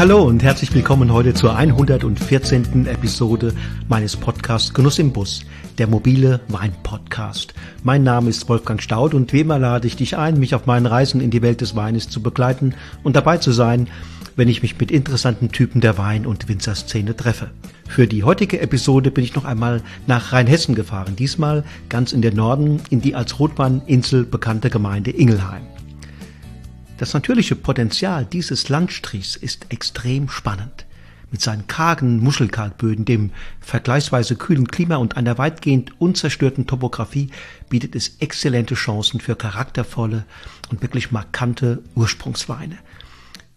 Hallo und herzlich willkommen heute zur 114. Episode meines Podcasts Genuss im Bus, der mobile Wein-Podcast. Mein Name ist Wolfgang Staud und wie immer lade ich dich ein, mich auf meinen Reisen in die Welt des Weines zu begleiten und dabei zu sein, wenn ich mich mit interessanten Typen der Wein- und Winzerszene treffe. Für die heutige Episode bin ich noch einmal nach Rheinhessen gefahren, diesmal ganz in den Norden, in die als Rotweininsel bekannte Gemeinde Ingelheim. Das natürliche Potenzial dieses Landstrichs ist extrem spannend. Mit seinen kargen Muschelkalkböden, dem vergleichsweise kühlen Klima und einer weitgehend unzerstörten Topographie bietet es exzellente Chancen für charaktervolle und wirklich markante Ursprungsweine.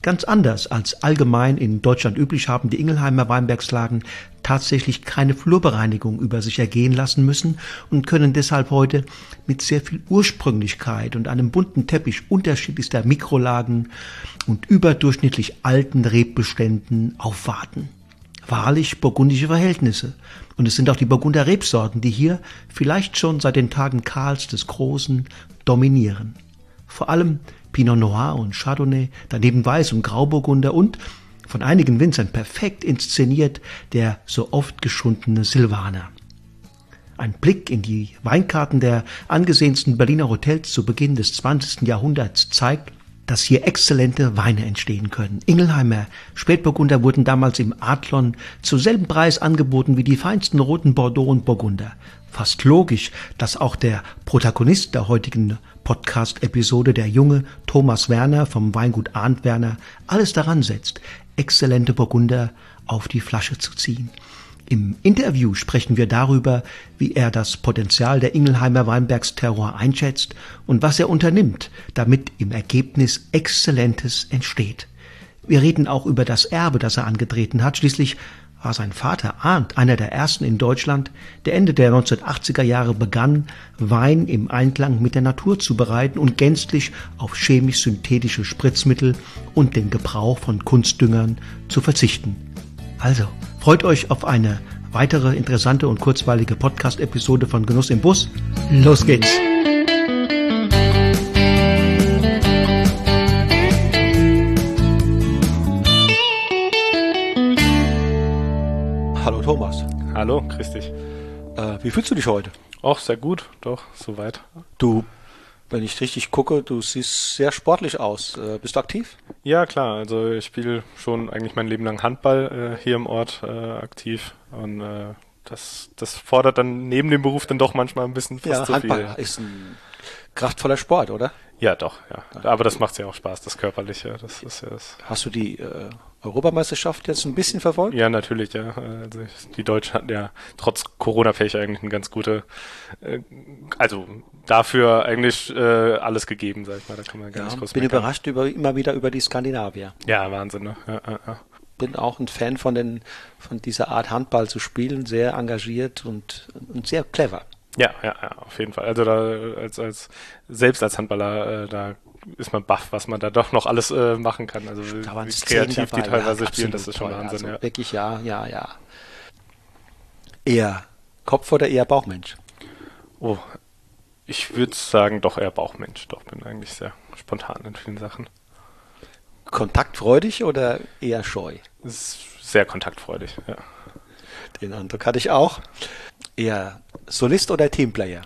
Ganz anders als allgemein in Deutschland üblich haben die Ingelheimer Weinbergslagen tatsächlich keine Flurbereinigung über sich ergehen lassen müssen und können deshalb heute mit sehr viel Ursprünglichkeit und einem bunten Teppich unterschiedlichster Mikrolagen und überdurchschnittlich alten Rebbeständen aufwarten. Wahrlich burgundische Verhältnisse. Und es sind auch die Burgunder Rebsorten, die hier vielleicht schon seit den Tagen Karls des Großen dominieren. Vor allem Pinot Noir und Chardonnay, daneben Weiß und Grauburgunder und von einigen Winzern perfekt inszeniert der so oft geschundene Silvaner. Ein Blick in die Weinkarten der angesehensten Berliner Hotels zu Beginn des 20. Jahrhunderts zeigt, dass hier exzellente Weine entstehen können. Ingelheimer Spätburgunder wurden damals im Adlon zu selben Preis angeboten wie die feinsten roten Bordeaux und Burgunder. Fast logisch, dass auch der Protagonist der heutigen Podcast-Episode, der junge Thomas Werner vom Weingut Arndt Werner, alles daran setzt, exzellente Burgunder auf die Flasche zu ziehen. Im Interview sprechen wir darüber, wie er das Potenzial der Ingelheimer Weinbergsterror einschätzt und was er unternimmt, damit im Ergebnis Exzellentes entsteht. Wir reden auch über das Erbe, das er angetreten hat. Schließlich war sein Vater Arndt einer der ersten in Deutschland, der Ende der 1980er Jahre begann, Wein im Einklang mit der Natur zu bereiten und gänzlich auf chemisch-synthetische Spritzmittel und den Gebrauch von Kunstdüngern zu verzichten. Also, freut euch auf eine weitere interessante und kurzweilige Podcast-Episode von Genuss im Bus. Los geht's! Hallo, grüß dich. Äh, wie fühlst du dich heute? Auch sehr gut, doch, soweit. Du, wenn ich richtig gucke, du siehst sehr sportlich aus. Äh, bist du aktiv? Ja, klar. Also ich spiele schon eigentlich mein Leben lang Handball äh, hier im Ort äh, aktiv und äh, das, das fordert dann neben dem Beruf dann doch manchmal ein bisschen fast ja, zu Handball viel. ist ein kraftvoller Sport, oder? Ja, doch, ja. Aber das macht ja auch Spaß, das Körperliche. Das ist ja das. Hast du die äh, Europameisterschaft jetzt ein bisschen verfolgt? Ja, natürlich, ja. Also die Deutschen hatten ja trotz Corona-Pech eigentlich eine ganz gute, äh, also dafür eigentlich äh, alles gegeben, sag ich mal. Da kann man gar ja, nicht groß Bin meckern. überrascht über, immer wieder über die Skandinavier. Ja, Wahnsinn, ne? Ja, ja, ja. Bin auch ein Fan von den, von dieser Art Handball zu spielen, sehr engagiert und, und sehr clever. Ja, ja, ja, auf jeden Fall. Also da als als selbst als Handballer äh, da ist man baff, was man da doch noch alles äh, machen kann. Also wie kreativ dabei, die teilweise ja, spielen, das ist schon toll. Wahnsinn. Also ja. Wirklich ja, ja, ja. Eher Kopf oder eher Bauchmensch? Oh, ich würde sagen doch eher Bauchmensch. Doch bin eigentlich sehr spontan in vielen Sachen. Kontaktfreudig oder eher scheu? Sehr kontaktfreudig, ja. Den Eindruck hatte ich auch. Eher Solist oder Teamplayer?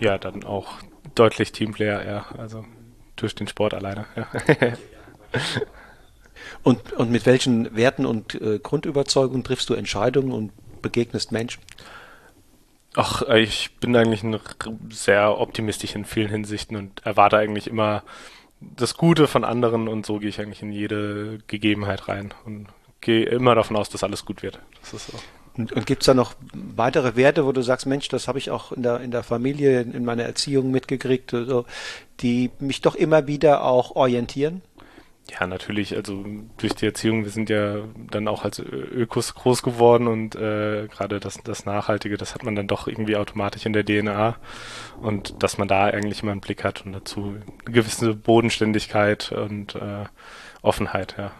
Ja, dann auch deutlich Teamplayer, ja. Also durch den Sport alleine. Ja. und, und mit welchen Werten und äh, Grundüberzeugungen triffst du Entscheidungen und begegnest Menschen? Ach, ich bin eigentlich ein, sehr optimistisch in vielen Hinsichten und erwarte eigentlich immer das Gute von anderen und so gehe ich eigentlich in jede Gegebenheit rein und gehe immer davon aus, dass alles gut wird. Das ist so. Und, und gibt es da noch weitere Werte, wo du sagst, Mensch, das habe ich auch in der, in der Familie, in meiner Erziehung mitgekriegt, also, die mich doch immer wieder auch orientieren? Ja, natürlich, also durch die Erziehung, wir sind ja dann auch als Ökos groß geworden und äh, gerade das, das Nachhaltige, das hat man dann doch irgendwie automatisch in der DNA und dass man da eigentlich immer einen Blick hat und dazu eine gewisse Bodenständigkeit und äh, Offenheit, ja.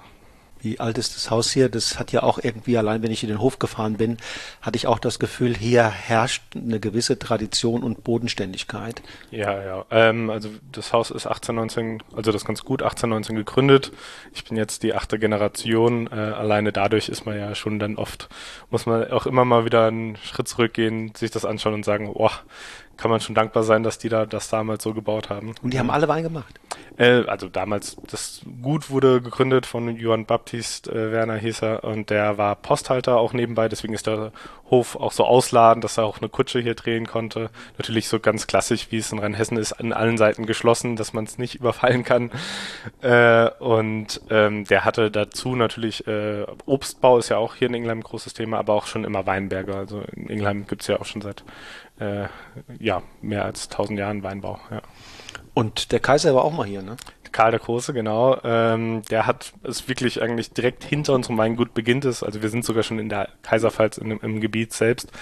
Wie alt ist das Haus hier? Das hat ja auch irgendwie, allein wenn ich in den Hof gefahren bin, hatte ich auch das Gefühl, hier herrscht eine gewisse Tradition und Bodenständigkeit. Ja, ja. Ähm, also das Haus ist 1819, also das ganz gut, 1819 gegründet. Ich bin jetzt die achte Generation. Äh, alleine dadurch ist man ja schon dann oft, muss man auch immer mal wieder einen Schritt zurückgehen, sich das anschauen und sagen, boah, kann man schon dankbar sein, dass die da das damals so gebaut haben. Und die haben alle Wein gemacht? Äh, also damals, das Gut wurde gegründet von Johann Baptist äh, Werner Heser und der war Posthalter auch nebenbei, deswegen ist der Hof auch so ausladend, dass er auch eine Kutsche hier drehen konnte. Natürlich so ganz klassisch, wie es in Rheinhessen ist, an allen Seiten geschlossen, dass man es nicht überfallen kann. Äh, und ähm, der hatte dazu natürlich, äh, Obstbau ist ja auch hier in England ein großes Thema, aber auch schon immer Weinberge. Also in England gibt es ja auch schon seit äh, ja, mehr als tausend Jahren Weinbau. Ja. Und der Kaiser war auch mal hier, ne? Karl der Große, genau. Ähm, der hat es wirklich eigentlich direkt hinter unserem Weingut beginnt es. Also wir sind sogar schon in der Kaiserpfalz in, im Gebiet selbst.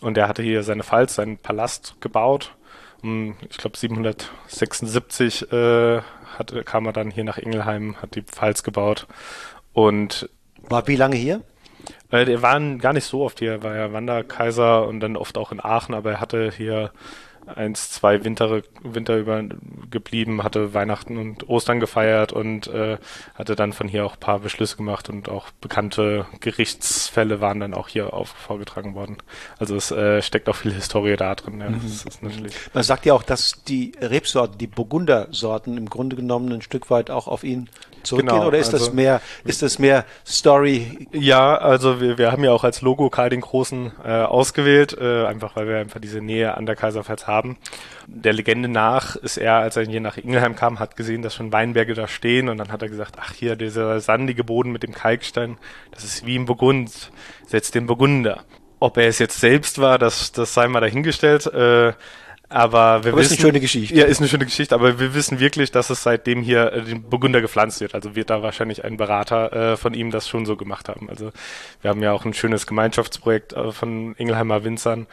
Und der hatte hier seine Pfalz, seinen Palast gebaut. Um, ich glaube 776 äh, hat, kam er dann hier nach Ingelheim, hat die Pfalz gebaut. Und war wie lange hier? Äh, der war gar nicht so oft hier, er war ja Wanderkaiser und dann oft auch in Aachen, aber er hatte hier eins, zwei Winter, Winter über geblieben, hatte Weihnachten und Ostern gefeiert und äh, hatte dann von hier auch ein paar Beschlüsse gemacht und auch bekannte Gerichtsfälle waren dann auch hier auf, vorgetragen worden. Also es äh, steckt auch viel Historie da drin. Ja. Mhm. Natürlich Man sagt ja auch, dass die Rebsorten, die Burgundersorten im Grunde genommen ein Stück weit auch auf ihn zurückgehen genau, oder ist also, das mehr ist das mehr Story? Ja, also wir, wir haben ja auch als Logo Karl den Großen äh, ausgewählt, äh, einfach weil wir einfach diese Nähe an der Kaiserpfalz haben. Der Legende nach ist er, als er hier nach Ingelheim kam, hat gesehen, dass schon Weinberge da stehen und dann hat er gesagt, ach hier dieser sandige Boden mit dem Kalkstein, das ist wie im Burgund, setzt den Burgunder. Ob er es jetzt selbst war, das, das sei mal dahingestellt. Äh, aber wir aber wissen, ist eine schöne Geschichte. Ja, ist eine schöne Geschichte, aber wir wissen wirklich, dass es seitdem hier äh, den Burgunder gepflanzt wird. Also wird da wahrscheinlich ein Berater äh, von ihm das schon so gemacht haben. Also wir haben ja auch ein schönes Gemeinschaftsprojekt äh, von Ingelheimer Winzern.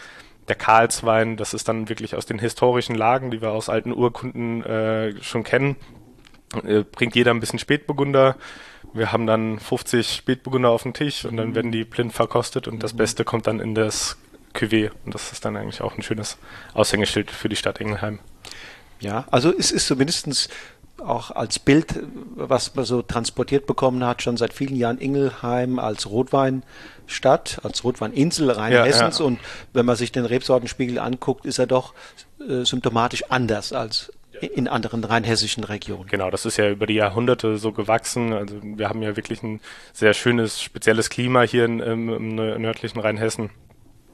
Der Karlswein, das ist dann wirklich aus den historischen Lagen, die wir aus alten Urkunden äh, schon kennen. Äh, bringt jeder ein bisschen Spätburgunder. Wir haben dann 50 Spätburgunder auf dem Tisch und dann werden die blind verkostet und das mhm. Beste kommt dann in das Cuvée. Und das ist dann eigentlich auch ein schönes Aushängeschild für die Stadt Engelheim. Ja, also es ist zumindest auch als Bild, was man so transportiert bekommen hat, schon seit vielen Jahren Ingelheim als Rotweinstadt, als Rotweininsel Rheinhessens. Ja, ja. Und wenn man sich den Rebsortenspiegel anguckt, ist er doch äh, symptomatisch anders als in anderen rheinhessischen Regionen. Genau, das ist ja über die Jahrhunderte so gewachsen. Also wir haben ja wirklich ein sehr schönes, spezielles Klima hier in, im, im nördlichen Rheinhessen.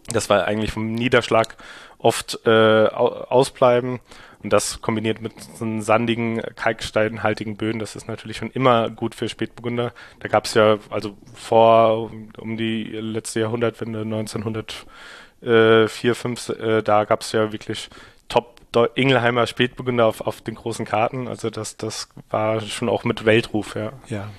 Das war eigentlich vom Niederschlag oft äh, ausbleiben. Und das kombiniert mit so sandigen, kalksteinhaltigen Böden, das ist natürlich schon immer gut für Spätburgunder. Da gab es ja, also vor um die letzte Jahrhundertwende, 1904, 5, äh, da gab es ja wirklich Ingelheimer Spätburgunder auf, auf den großen Karten. Also das, das war schon auch mit Weltruf, ja. Ja.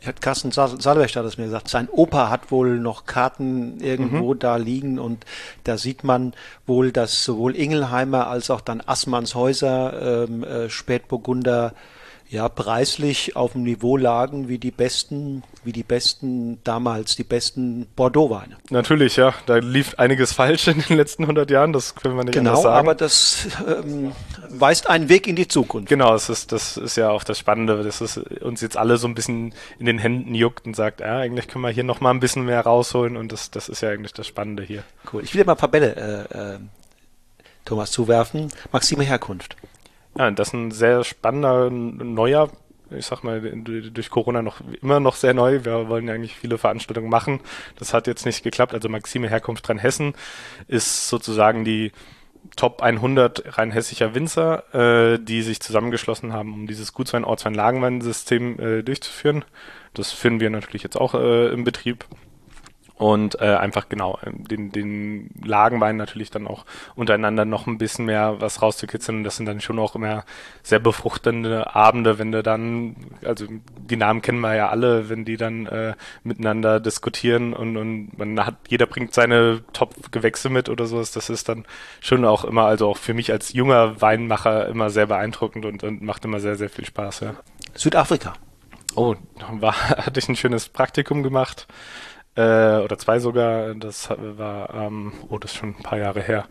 Ich hatte Carsten Salwecht hat es mir gesagt, sein Opa hat wohl noch Karten irgendwo mhm. da liegen und da sieht man wohl, dass sowohl Ingelheimer als auch dann Assmannshäuser ähm, äh, Spätburgunder ja preislich auf dem Niveau lagen wie die besten, wie die besten damals, die besten Bordeaux-Weine. Natürlich, ja. Da lief einiges falsch in den letzten 100 Jahren, das können wir nicht genau, sagen. Genau, aber das ähm, weist einen Weg in die Zukunft. Genau, das ist, das ist ja auch das Spannende, dass es uns jetzt alle so ein bisschen in den Händen juckt und sagt, ja, eigentlich können wir hier noch mal ein bisschen mehr rausholen und das, das ist ja eigentlich das Spannende hier. Cool. Ich will dir mal ein paar Bälle, äh, äh, Thomas, zuwerfen. Maxime Herkunft. Ja, das ist ein sehr spannender, neuer, ich sag mal, durch Corona noch immer noch sehr neu. Wir wollen ja eigentlich viele Veranstaltungen machen. Das hat jetzt nicht geklappt. Also Maxime Herkunft Rheinhessen ist sozusagen die Top 100 rein hessischer Winzer, äh, die sich zusammengeschlossen haben, um dieses Gutswein, Ortswein, Lagenwein-System äh, durchzuführen. Das führen wir natürlich jetzt auch äh, im Betrieb und äh, einfach genau ähm, den, den Lagenwein natürlich dann auch untereinander noch ein bisschen mehr was rauszukitzeln. Und das sind dann schon auch immer sehr befruchtende Abende, wenn du dann, also die Namen kennen wir ja alle, wenn die dann äh, miteinander diskutieren und, und man hat, jeder bringt seine Top-Gewächse mit oder sowas. Das ist dann schon auch immer, also auch für mich als junger Weinmacher immer sehr beeindruckend und, und macht immer sehr, sehr viel Spaß, ja. Südafrika. Oh, war, hatte ich ein schönes Praktikum gemacht. Äh, oder zwei sogar. Das war, ähm, oh, das ist schon ein paar Jahre her.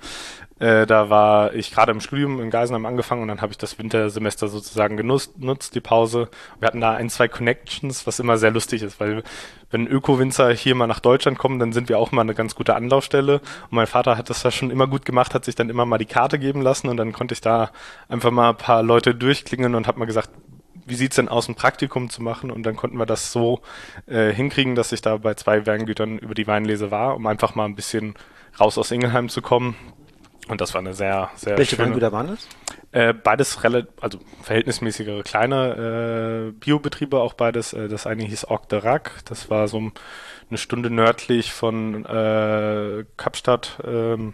Äh, da war ich gerade im Studium in Geisenheim angefangen und dann habe ich das Wintersemester sozusagen genutzt, die Pause. Wir hatten da ein, zwei Connections, was immer sehr lustig ist, weil wenn Öko-Winzer hier mal nach Deutschland kommen, dann sind wir auch mal eine ganz gute Anlaufstelle. Und mein Vater hat das ja schon immer gut gemacht, hat sich dann immer mal die Karte geben lassen und dann konnte ich da einfach mal ein paar Leute durchklingen und habe mal gesagt, wie sieht's denn aus, ein Praktikum zu machen? Und dann konnten wir das so äh, hinkriegen, dass ich da bei zwei Weingütern über die Weinlese war, um einfach mal ein bisschen raus aus Ingelheim zu kommen. Und das war eine sehr, sehr Welche schöne, Weingüter waren das? Äh, beides relativ, also verhältnismäßigere kleine äh, Biobetriebe, auch beides. Äh, das eine hieß Orc de Rac, das war so eine Stunde nördlich von äh, Kapstadt. Ähm,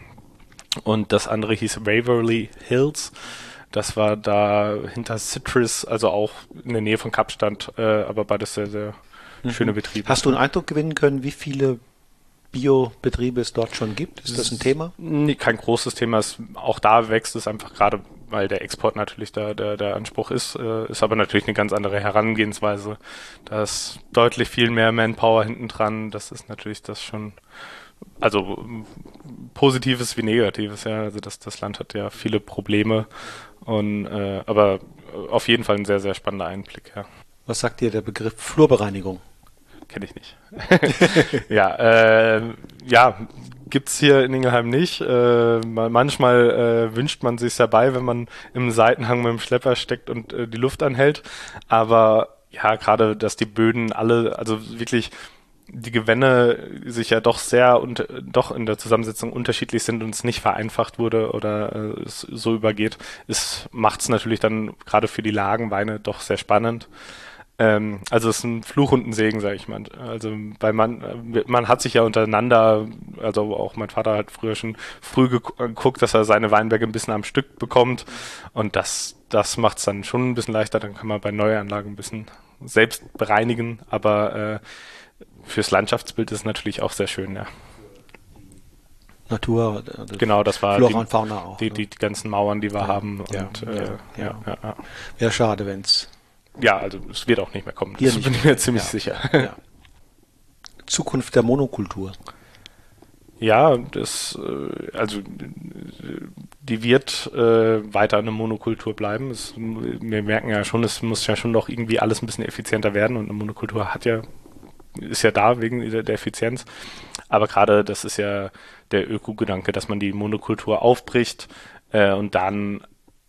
und das andere hieß Waverly Hills. Das war da hinter Citrus, also auch in der Nähe von Kapstadt, äh, aber beides sehr, sehr mhm. schöne Betriebe. Hast du einen Eindruck gewinnen können, wie viele Biobetriebe es dort schon gibt? Ist das ein Thema? Nee, kein großes Thema. Es, auch da wächst es einfach gerade, weil der Export natürlich da der, der Anspruch ist. Äh, ist aber natürlich eine ganz andere Herangehensweise. Da ist deutlich viel mehr Manpower hinten dran. Das ist natürlich das schon also Positives wie Negatives, ja. Also das, das Land hat ja viele Probleme und äh, aber auf jeden Fall ein sehr, sehr spannender Einblick, ja. Was sagt dir der Begriff Flurbereinigung? Kenne ich nicht. ja, äh, ja, gibt's hier in Ingelheim nicht. Äh, manchmal äh, wünscht man sich dabei, wenn man im Seitenhang mit dem Schlepper steckt und äh, die Luft anhält. Aber ja, gerade, dass die Böden alle, also wirklich die Gewänne sich ja doch sehr und doch in der Zusammensetzung unterschiedlich sind und es nicht vereinfacht wurde oder äh, es so übergeht, ist macht es natürlich dann gerade für die Lagenweine doch sehr spannend. Ähm, also es ist ein Fluch und ein Segen, sage ich mal. Also weil man man hat sich ja untereinander, also auch mein Vater hat früher schon früh geguckt, dass er seine Weinberge ein bisschen am Stück bekommt und das das macht es dann schon ein bisschen leichter. Dann kann man bei Neuanlagen ein bisschen selbst bereinigen, aber äh, fürs Landschaftsbild ist es natürlich auch sehr schön, ja. Natur. Das genau, das war Flora die, und Fauna auch. Die, ne? die, die ganzen Mauern, die wir ja, haben. Ja, und, ja, äh, ja, ja, ja. Wäre schade, wenn es. Ja, also es wird auch nicht mehr kommen. Das bin ich mir ziemlich sicher. Zukunft der Monokultur. Ja, das, äh, also die wird äh, weiter eine Monokultur bleiben. Es, wir merken ja schon, es muss ja schon noch irgendwie alles ein bisschen effizienter werden und eine Monokultur hat ja ist ja da wegen der, Effizienz. Aber gerade das ist ja der Öko-Gedanke, dass man die Monokultur aufbricht äh, und dann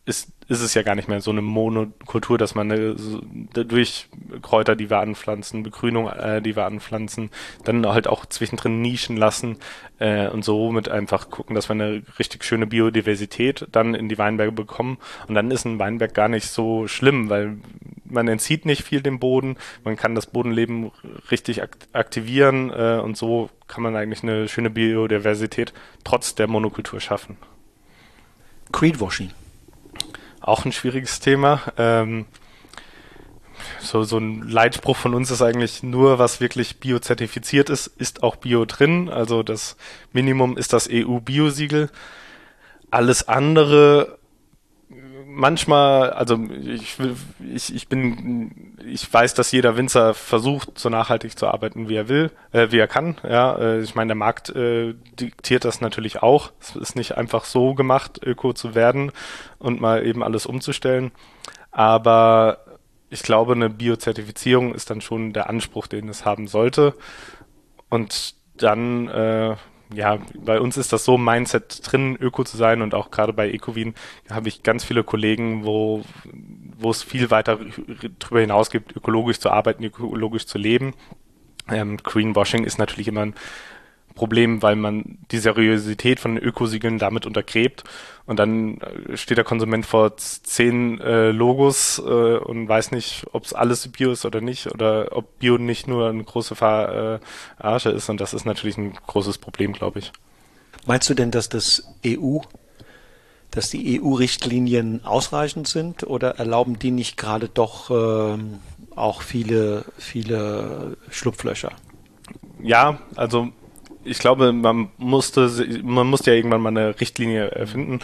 ist, ist es ja gar nicht mehr so eine Monokultur, dass man eine, so, durch Kräuter, die wir anpflanzen, Begrünung, äh, die wir anpflanzen, dann halt auch zwischendrin Nischen lassen äh, und so mit einfach gucken, dass wir eine richtig schöne Biodiversität dann in die Weinberge bekommen. Und dann ist ein Weinberg gar nicht so schlimm, weil man entzieht nicht viel dem Boden, man kann das Bodenleben richtig aktivieren äh, und so kann man eigentlich eine schöne Biodiversität trotz der Monokultur schaffen. Creedwashing auch ein schwieriges Thema. Ähm, so, so ein Leitspruch von uns ist eigentlich nur, was wirklich biozertifiziert ist, ist auch Bio drin. Also das Minimum ist das EU-Biosiegel. Alles andere manchmal, also ich, ich, ich bin, ich weiß, dass jeder Winzer versucht, so nachhaltig zu arbeiten, wie er will, äh, wie er kann. Ja, äh, ich meine, der Markt äh, diktiert das natürlich auch. Es ist nicht einfach so gemacht, öko zu werden und mal eben alles umzustellen. Aber ich glaube, eine Biozertifizierung ist dann schon der Anspruch, den es haben sollte. Und dann äh, ja, bei uns ist das so Mindset drin, Öko zu sein und auch gerade bei Ecowin habe ich ganz viele Kollegen, wo, wo es viel weiter darüber hinaus gibt, ökologisch zu arbeiten, ökologisch zu leben. Ähm, Greenwashing ist natürlich immer ein Problem, weil man die Seriosität von den Ökosiegeln damit untergräbt und dann äh, steht der Konsument vor zehn äh, Logos äh, und weiß nicht, ob es alles Bio ist oder nicht oder ob Bio nicht nur eine große Verarsche ist und das ist natürlich ein großes Problem, glaube ich. Meinst du denn, dass das EU dass die EU-Richtlinien ausreichend sind oder erlauben die nicht gerade doch ähm, auch viele, viele Schlupflöcher? Ja, also ich glaube, man musste, man musste ja irgendwann mal eine Richtlinie erfinden.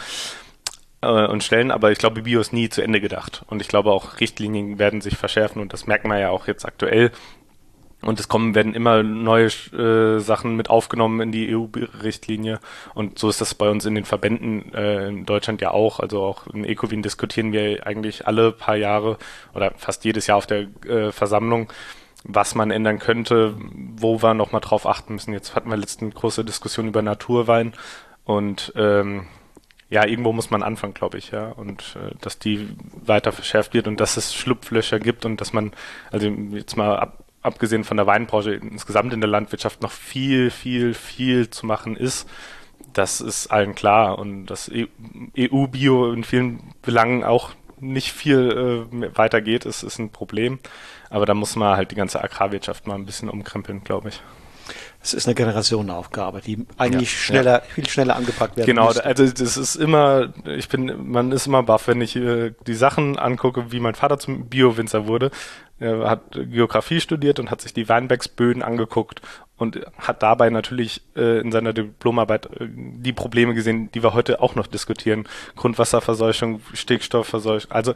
äh, und stellen, aber ich glaube, Bio ist nie zu Ende gedacht. Und ich glaube auch, Richtlinien werden sich verschärfen und das merken wir ja auch jetzt aktuell. Und es kommen, werden immer neue äh, Sachen mit aufgenommen in die EU-Richtlinie. Und so ist das bei uns in den Verbänden äh, in Deutschland ja auch. Also auch in Ecowin diskutieren wir eigentlich alle paar Jahre oder fast jedes Jahr auf der äh, Versammlung, was man ändern könnte, wo wir nochmal drauf achten müssen. Jetzt hatten wir letzten große Diskussion über Naturwein und ähm, ja, irgendwo muss man anfangen, glaube ich, ja. Und äh, dass die weiter verschärft wird und dass es Schlupflöcher gibt und dass man, also jetzt mal ab, abgesehen von der Weinbranche insgesamt in der Landwirtschaft noch viel, viel, viel zu machen ist. Das ist allen klar. Und dass EU-Bio e in vielen Belangen auch nicht viel äh, weitergeht, ist, ist ein Problem. Aber da muss man halt die ganze Agrarwirtschaft mal ein bisschen umkrempeln, glaube ich. Es ist eine Generationenaufgabe, die eigentlich ja, schneller, ja. viel schneller angepackt werden Genau, müsste. also das ist immer, ich bin, man ist immer baff, wenn ich äh, die Sachen angucke, wie mein Vater zum Bio-Winzer wurde. Er hat Geografie studiert und hat sich die Weinbergsböden angeguckt und hat dabei natürlich äh, in seiner Diplomarbeit äh, die Probleme gesehen, die wir heute auch noch diskutieren. Grundwasserverseuchung, Stickstoffverseuchung. Also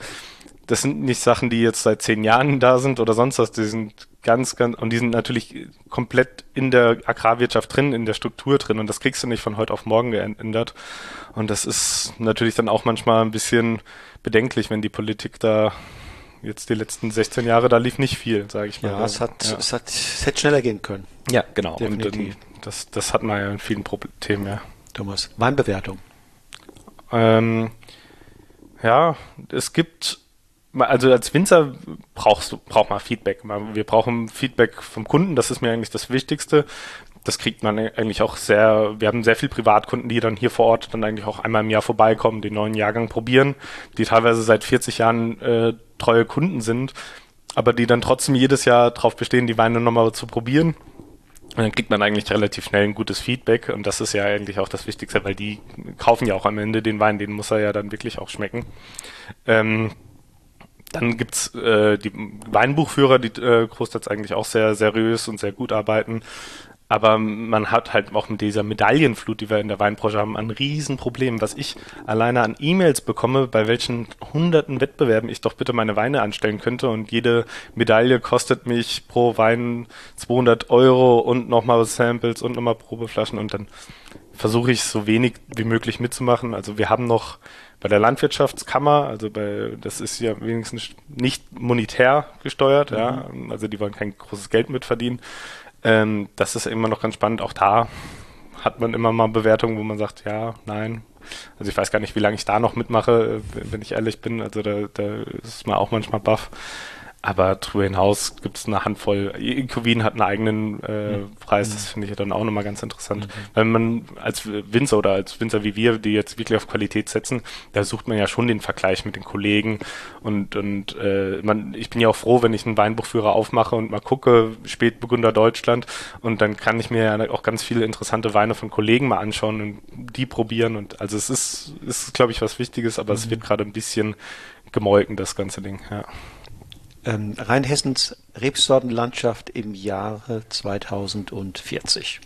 das sind nicht Sachen, die jetzt seit zehn Jahren da sind oder sonst was. Die sind ganz, ganz, und die sind natürlich komplett in der Agrarwirtschaft drin, in der Struktur drin. Und das kriegst du nicht von heute auf morgen geändert. Und das ist natürlich dann auch manchmal ein bisschen bedenklich, wenn die Politik da jetzt die letzten 16 Jahre, da lief nicht viel, sage ich mal. Ja, es hat, ja. es hat, es hätte schneller gehen können. Ja, genau. Definitiv. Und das, das hat man ja in vielen Themen, ja. Thomas, Weinbewertung. Ähm, ja, es gibt also als Winzer brauchst du, braucht man Feedback. Wir brauchen Feedback vom Kunden, das ist mir eigentlich das Wichtigste. Das kriegt man eigentlich auch sehr, wir haben sehr viele Privatkunden, die dann hier vor Ort dann eigentlich auch einmal im Jahr vorbeikommen, den neuen Jahrgang probieren, die teilweise seit 40 Jahren äh, treue Kunden sind, aber die dann trotzdem jedes Jahr darauf bestehen, die Weine nochmal zu probieren. Und dann kriegt man eigentlich relativ schnell ein gutes Feedback und das ist ja eigentlich auch das Wichtigste, weil die kaufen ja auch am Ende den Wein, den muss er ja dann wirklich auch schmecken. Ähm, dann gibt's äh, die Weinbuchführer, die äh, großteils eigentlich auch sehr seriös und sehr gut arbeiten. Aber man hat halt auch mit dieser Medaillenflut, die wir in der Weinbranche haben, ein Riesenproblem, was ich alleine an E-Mails bekomme, bei welchen hunderten Wettbewerben ich doch bitte meine Weine anstellen könnte und jede Medaille kostet mich pro Wein 200 Euro und nochmal Samples und nochmal Probeflaschen und dann versuche ich so wenig wie möglich mitzumachen. Also wir haben noch bei der Landwirtschaftskammer, also bei, das ist ja wenigstens nicht monetär gesteuert, mhm. ja, also die wollen kein großes Geld mitverdienen. Ähm, das ist immer noch ganz spannend. Auch da hat man immer mal Bewertungen, wo man sagt, ja, nein. Also ich weiß gar nicht, wie lange ich da noch mitmache, wenn ich ehrlich bin. Also da, da ist man auch manchmal baff. Aber darüber hinaus gibt es eine Handvoll. Ecovin hat einen eigenen äh, mhm. Preis, das finde ich dann auch nochmal ganz interessant. Mhm. Wenn man als Winzer oder als Winzer wie wir, die jetzt wirklich auf Qualität setzen, da sucht man ja schon den Vergleich mit den Kollegen. Und, und äh, man, ich bin ja auch froh, wenn ich einen Weinbuchführer aufmache und mal gucke, Spätburgunder Deutschland. Und dann kann ich mir ja auch ganz viele interessante Weine von Kollegen mal anschauen und die probieren. Und also es ist, ist glaube ich, was Wichtiges, aber mhm. es wird gerade ein bisschen gemolken, das ganze Ding, ja ähm, Rheinhessens Rebsortenlandschaft im Jahre 2040.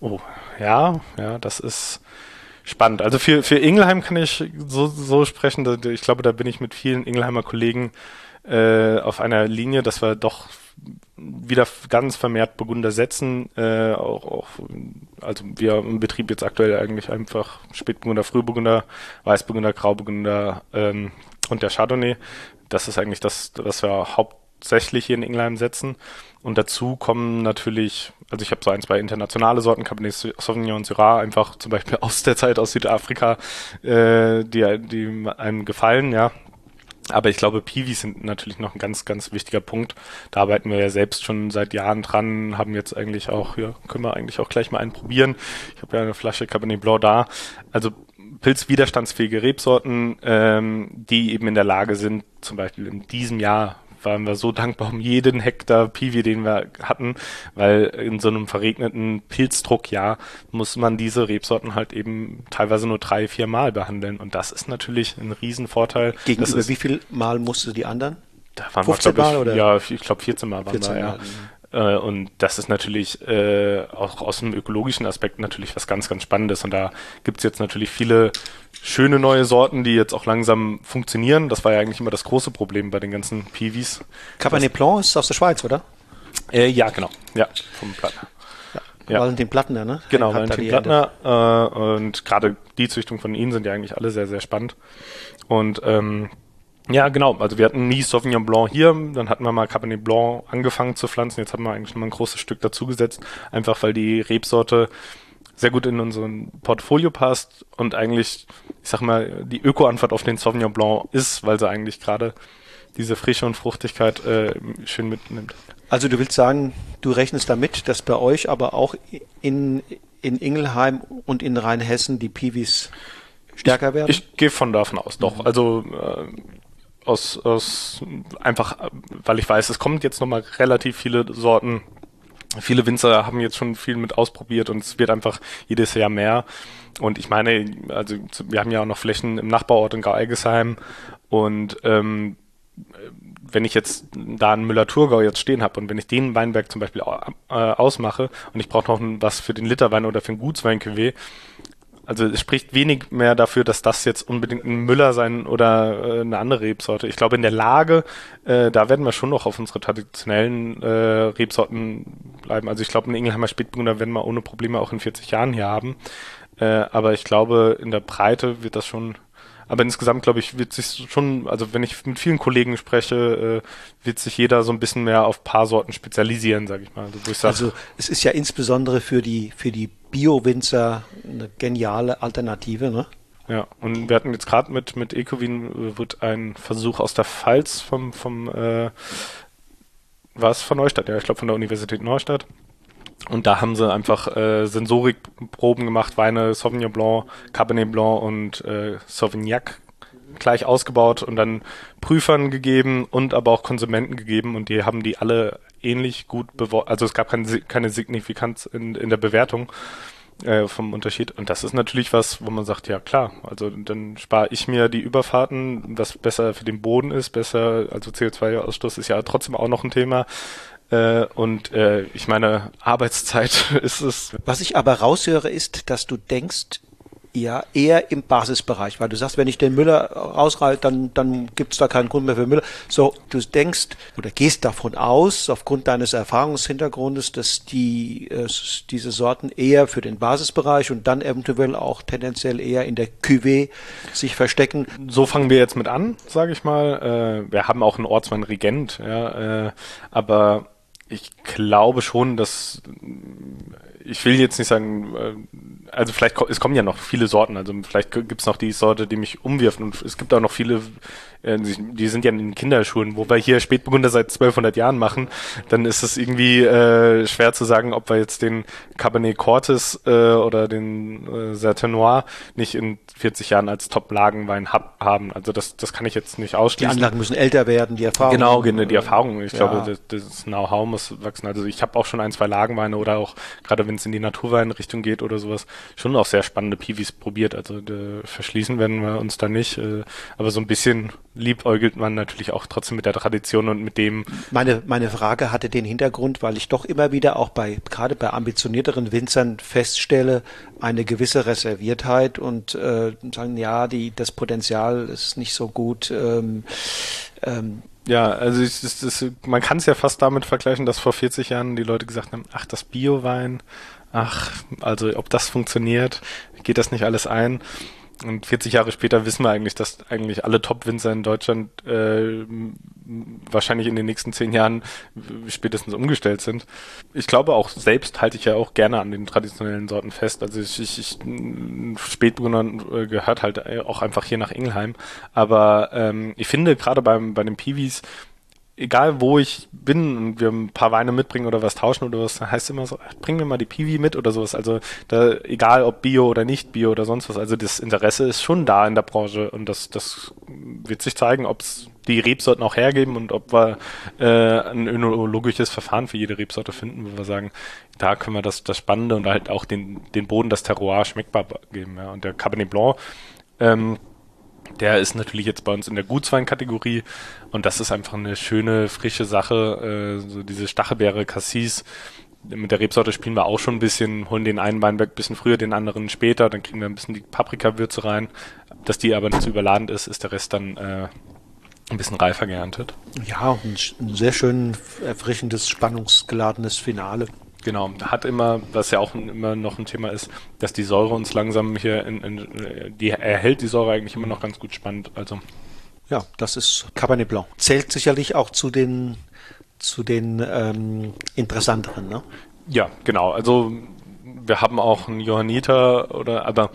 Oh, ja, ja, das ist spannend. Also für, für Ingelheim kann ich so, so sprechen, ich glaube, da bin ich mit vielen Ingelheimer Kollegen äh, auf einer Linie, dass wir doch wieder ganz vermehrt Burgunder setzen. Äh, auch, auch, also wir im Betrieb jetzt aktuell eigentlich einfach Spätburgunder, Frühburgunder, Weißburgunder, Grauburgunder ähm, und der Chardonnay das ist eigentlich das, was wir hauptsächlich hier in Ingelheim setzen. Und dazu kommen natürlich, also ich habe so ein, zwei internationale Sorten, Cabernet Sauvignon und Syrah, einfach zum Beispiel aus der Zeit aus Südafrika, äh, die, die einem gefallen, ja. Aber ich glaube, Piwis sind natürlich noch ein ganz, ganz wichtiger Punkt. Da arbeiten wir ja selbst schon seit Jahren dran, haben jetzt eigentlich auch, ja, können wir eigentlich auch gleich mal einen probieren. Ich habe ja eine Flasche Cabernet Blanc da. Also pilzwiderstandsfähige Rebsorten, ähm, die eben in der Lage sind, zum Beispiel in diesem Jahr waren wir so dankbar um jeden Hektar Piwi, den wir hatten, weil in so einem verregneten Pilzdruckjahr muss man diese Rebsorten halt eben teilweise nur drei, vier Mal behandeln. Und das ist natürlich ein Riesenvorteil. Gegenüber wie viel Mal musste die anderen? Da waren 15 wir, Mal ich, oder? Ja, ich glaube 14 Mal waren 14 wir, ja. Mal. Äh, und das ist natürlich äh, auch aus dem ökologischen Aspekt natürlich was ganz, ganz Spannendes. Und da gibt's jetzt natürlich viele schöne neue Sorten, die jetzt auch langsam funktionieren. Das war ja eigentlich immer das große Problem bei den ganzen Piwis. Cabernet Blanc ist aus der Schweiz, oder? Äh, ja, genau. Ja, vom Plattner. Ja. Valentin Plattner, ne? Genau, Valentin Plattner. Äh, und gerade die Züchtung von ihnen sind ja eigentlich alle sehr, sehr spannend. Und ähm, ja, genau. Also wir hatten nie Sauvignon Blanc hier, dann hatten wir mal Cabernet Blanc angefangen zu pflanzen. Jetzt haben wir eigentlich noch mal ein großes Stück dazugesetzt, einfach weil die Rebsorte sehr gut in unseren Portfolio passt und eigentlich, ich sag mal, die Öko-Antwort auf den Sauvignon Blanc ist, weil sie eigentlich gerade diese Frische und Fruchtigkeit äh, schön mitnimmt. Also du willst sagen, du rechnest damit, dass bei euch aber auch in, in Ingelheim und in Rheinhessen die Piwis stärker werden? Ich, ich gehe von davon aus, doch. Also äh, aus, aus einfach, weil ich weiß, es kommt jetzt nochmal relativ viele Sorten. Viele Winzer haben jetzt schon viel mit ausprobiert und es wird einfach jedes Jahr mehr. Und ich meine, also wir haben ja auch noch Flächen im Nachbarort in Gau-Elgesheim und ähm, wenn ich jetzt da einen Müller-Thurgau jetzt stehen habe und wenn ich den Weinberg zum Beispiel äh, ausmache und ich brauche noch was für den Literwein oder für den gutswein -Cuvée, also es spricht wenig mehr dafür, dass das jetzt unbedingt ein Müller sein oder äh, eine andere Rebsorte. Ich glaube, in der Lage, äh, da werden wir schon noch auf unsere traditionellen äh, Rebsorten bleiben. Also ich glaube, einen Ingelheimer Spätburgunder werden wir ohne Probleme auch in 40 Jahren hier haben. Äh, aber ich glaube, in der Breite wird das schon aber insgesamt, glaube ich, wird sich schon, also wenn ich mit vielen Kollegen spreche, äh, wird sich jeder so ein bisschen mehr auf paar Sorten spezialisieren, sage ich mal. Also, ich sag, also es ist ja insbesondere für die, für die Bio-Winzer eine geniale Alternative, ne? Ja, und wir hatten jetzt gerade mit, mit Ecovin äh, wird ein Versuch aus der Pfalz vom, vom äh, war von Neustadt, ja, ich glaube von der Universität Neustadt. Und da haben sie einfach äh, Sensorikproben gemacht, Weine Sauvignon Blanc, Cabernet Blanc und äh, Sauvignac gleich ausgebaut und dann Prüfern gegeben und aber auch Konsumenten gegeben und die haben die alle ähnlich gut beworten. Also es gab keine, keine Signifikanz in, in der Bewertung äh, vom Unterschied. Und das ist natürlich was, wo man sagt, ja klar, also dann spare ich mir die Überfahrten, was besser für den Boden ist, besser, also CO2-Ausstoß ist ja trotzdem auch noch ein Thema. Äh, und äh, ich meine, Arbeitszeit ist es. Was ich aber raushöre, ist, dass du denkst, ja, eher im Basisbereich, weil du sagst, wenn ich den Müller rausreiße, dann, dann gibt es da keinen Grund mehr für Müller. So, du denkst oder gehst davon aus, aufgrund deines Erfahrungshintergrundes, dass die, äh, diese Sorten eher für den Basisbereich und dann eventuell auch tendenziell eher in der Cuvée sich verstecken. So fangen wir jetzt mit an, sage ich mal. Äh, wir haben auch einen Ortsmann Regent, ja, äh, aber ich glaube schon, dass ich will jetzt nicht sagen, äh, also vielleicht es kommen ja noch viele Sorten, also vielleicht gibt es noch die Sorte, die mich umwirft und es gibt auch noch viele, äh, die sind ja in den Kinderschuhen, wo wir hier Spätburgunder seit 1200 Jahren machen, dann ist es irgendwie äh, schwer zu sagen, ob wir jetzt den Cabernet Cortes äh, oder den äh, Certenois nicht in 40 Jahren als Top-Lagenwein hab, haben. Also das, das kann ich jetzt nicht ausschließen. Die Anlagen müssen älter werden, die Erfahrung. Genau, die Erfahrung. Ich ja. glaube, das, das Know-how muss wachsen. Also ich habe auch schon ein, zwei Lagenweine oder auch, gerade wenn es in die Naturweinrichtung geht oder sowas, schon auch sehr spannende Piwis probiert. Also verschließen werden wir uns da nicht. Äh, aber so ein bisschen liebäugelt man natürlich auch trotzdem mit der Tradition und mit dem. Meine, meine Frage hatte den Hintergrund, weil ich doch immer wieder auch bei, gerade bei ambitionierteren Winzern feststelle, eine gewisse Reserviertheit und äh, sagen, ja, die, das Potenzial ist nicht so gut. Ähm, ähm, ja, also ich, das, das, man kann es ja fast damit vergleichen, dass vor 40 Jahren die Leute gesagt haben, ach, das Biowein, ach, also ob das funktioniert, geht das nicht alles ein? Und 40 Jahre später wissen wir eigentlich, dass eigentlich alle Top-Winzer in Deutschland äh, wahrscheinlich in den nächsten zehn Jahren spätestens umgestellt sind. Ich glaube auch selbst halte ich ja auch gerne an den traditionellen Sorten fest. Also ich, ich, ich Spätburgunder gehört halt auch einfach hier nach Ingelheim. Aber ähm, ich finde gerade beim bei den Piwis egal wo ich bin und wir ein paar Weine mitbringen oder was tauschen oder was, heißt immer so, bring mir mal die Piwi mit oder sowas. Also da, egal ob Bio oder nicht Bio oder sonst was. Also das Interesse ist schon da in der Branche und das, das wird sich zeigen, ob es die Rebsorten auch hergeben und ob wir äh, ein önologisches Verfahren für jede Rebsorte finden, wo wir sagen, da können wir das, das Spannende und halt auch den, den Boden, das Terroir schmeckbar geben. Ja. Und der Cabernet Blanc, ähm, Der ist natürlich jetzt bei uns in der Gutswein-Kategorie und das ist einfach eine schöne, frische Sache. Äh, so diese Stachelbeere Cassis. Mit der Rebsorte spielen wir auch schon ein bisschen, holen den einen Weinberg ein bisschen früher, den anderen später, dann kriegen wir ein bisschen die Paprikawürze rein. Dass die aber nicht zu überladend ist, ist der Rest dann äh, ein bisschen reifer geerntet. Ja, ein, ein sehr schön erfrischendes, spannungsgeladenes Finale. Genau, hat immer, was ja auch immer noch ein Thema ist, dass die Säure uns langsam hier in, in die erhält die Säure eigentlich immer noch ganz gut spannend. Also ja, das ist Cabernet Blanc. Zählt sicherlich auch zu den zu den ähm, interessanteren, ne? Ja, genau. Also wir haben auch einen Johanniter oder aber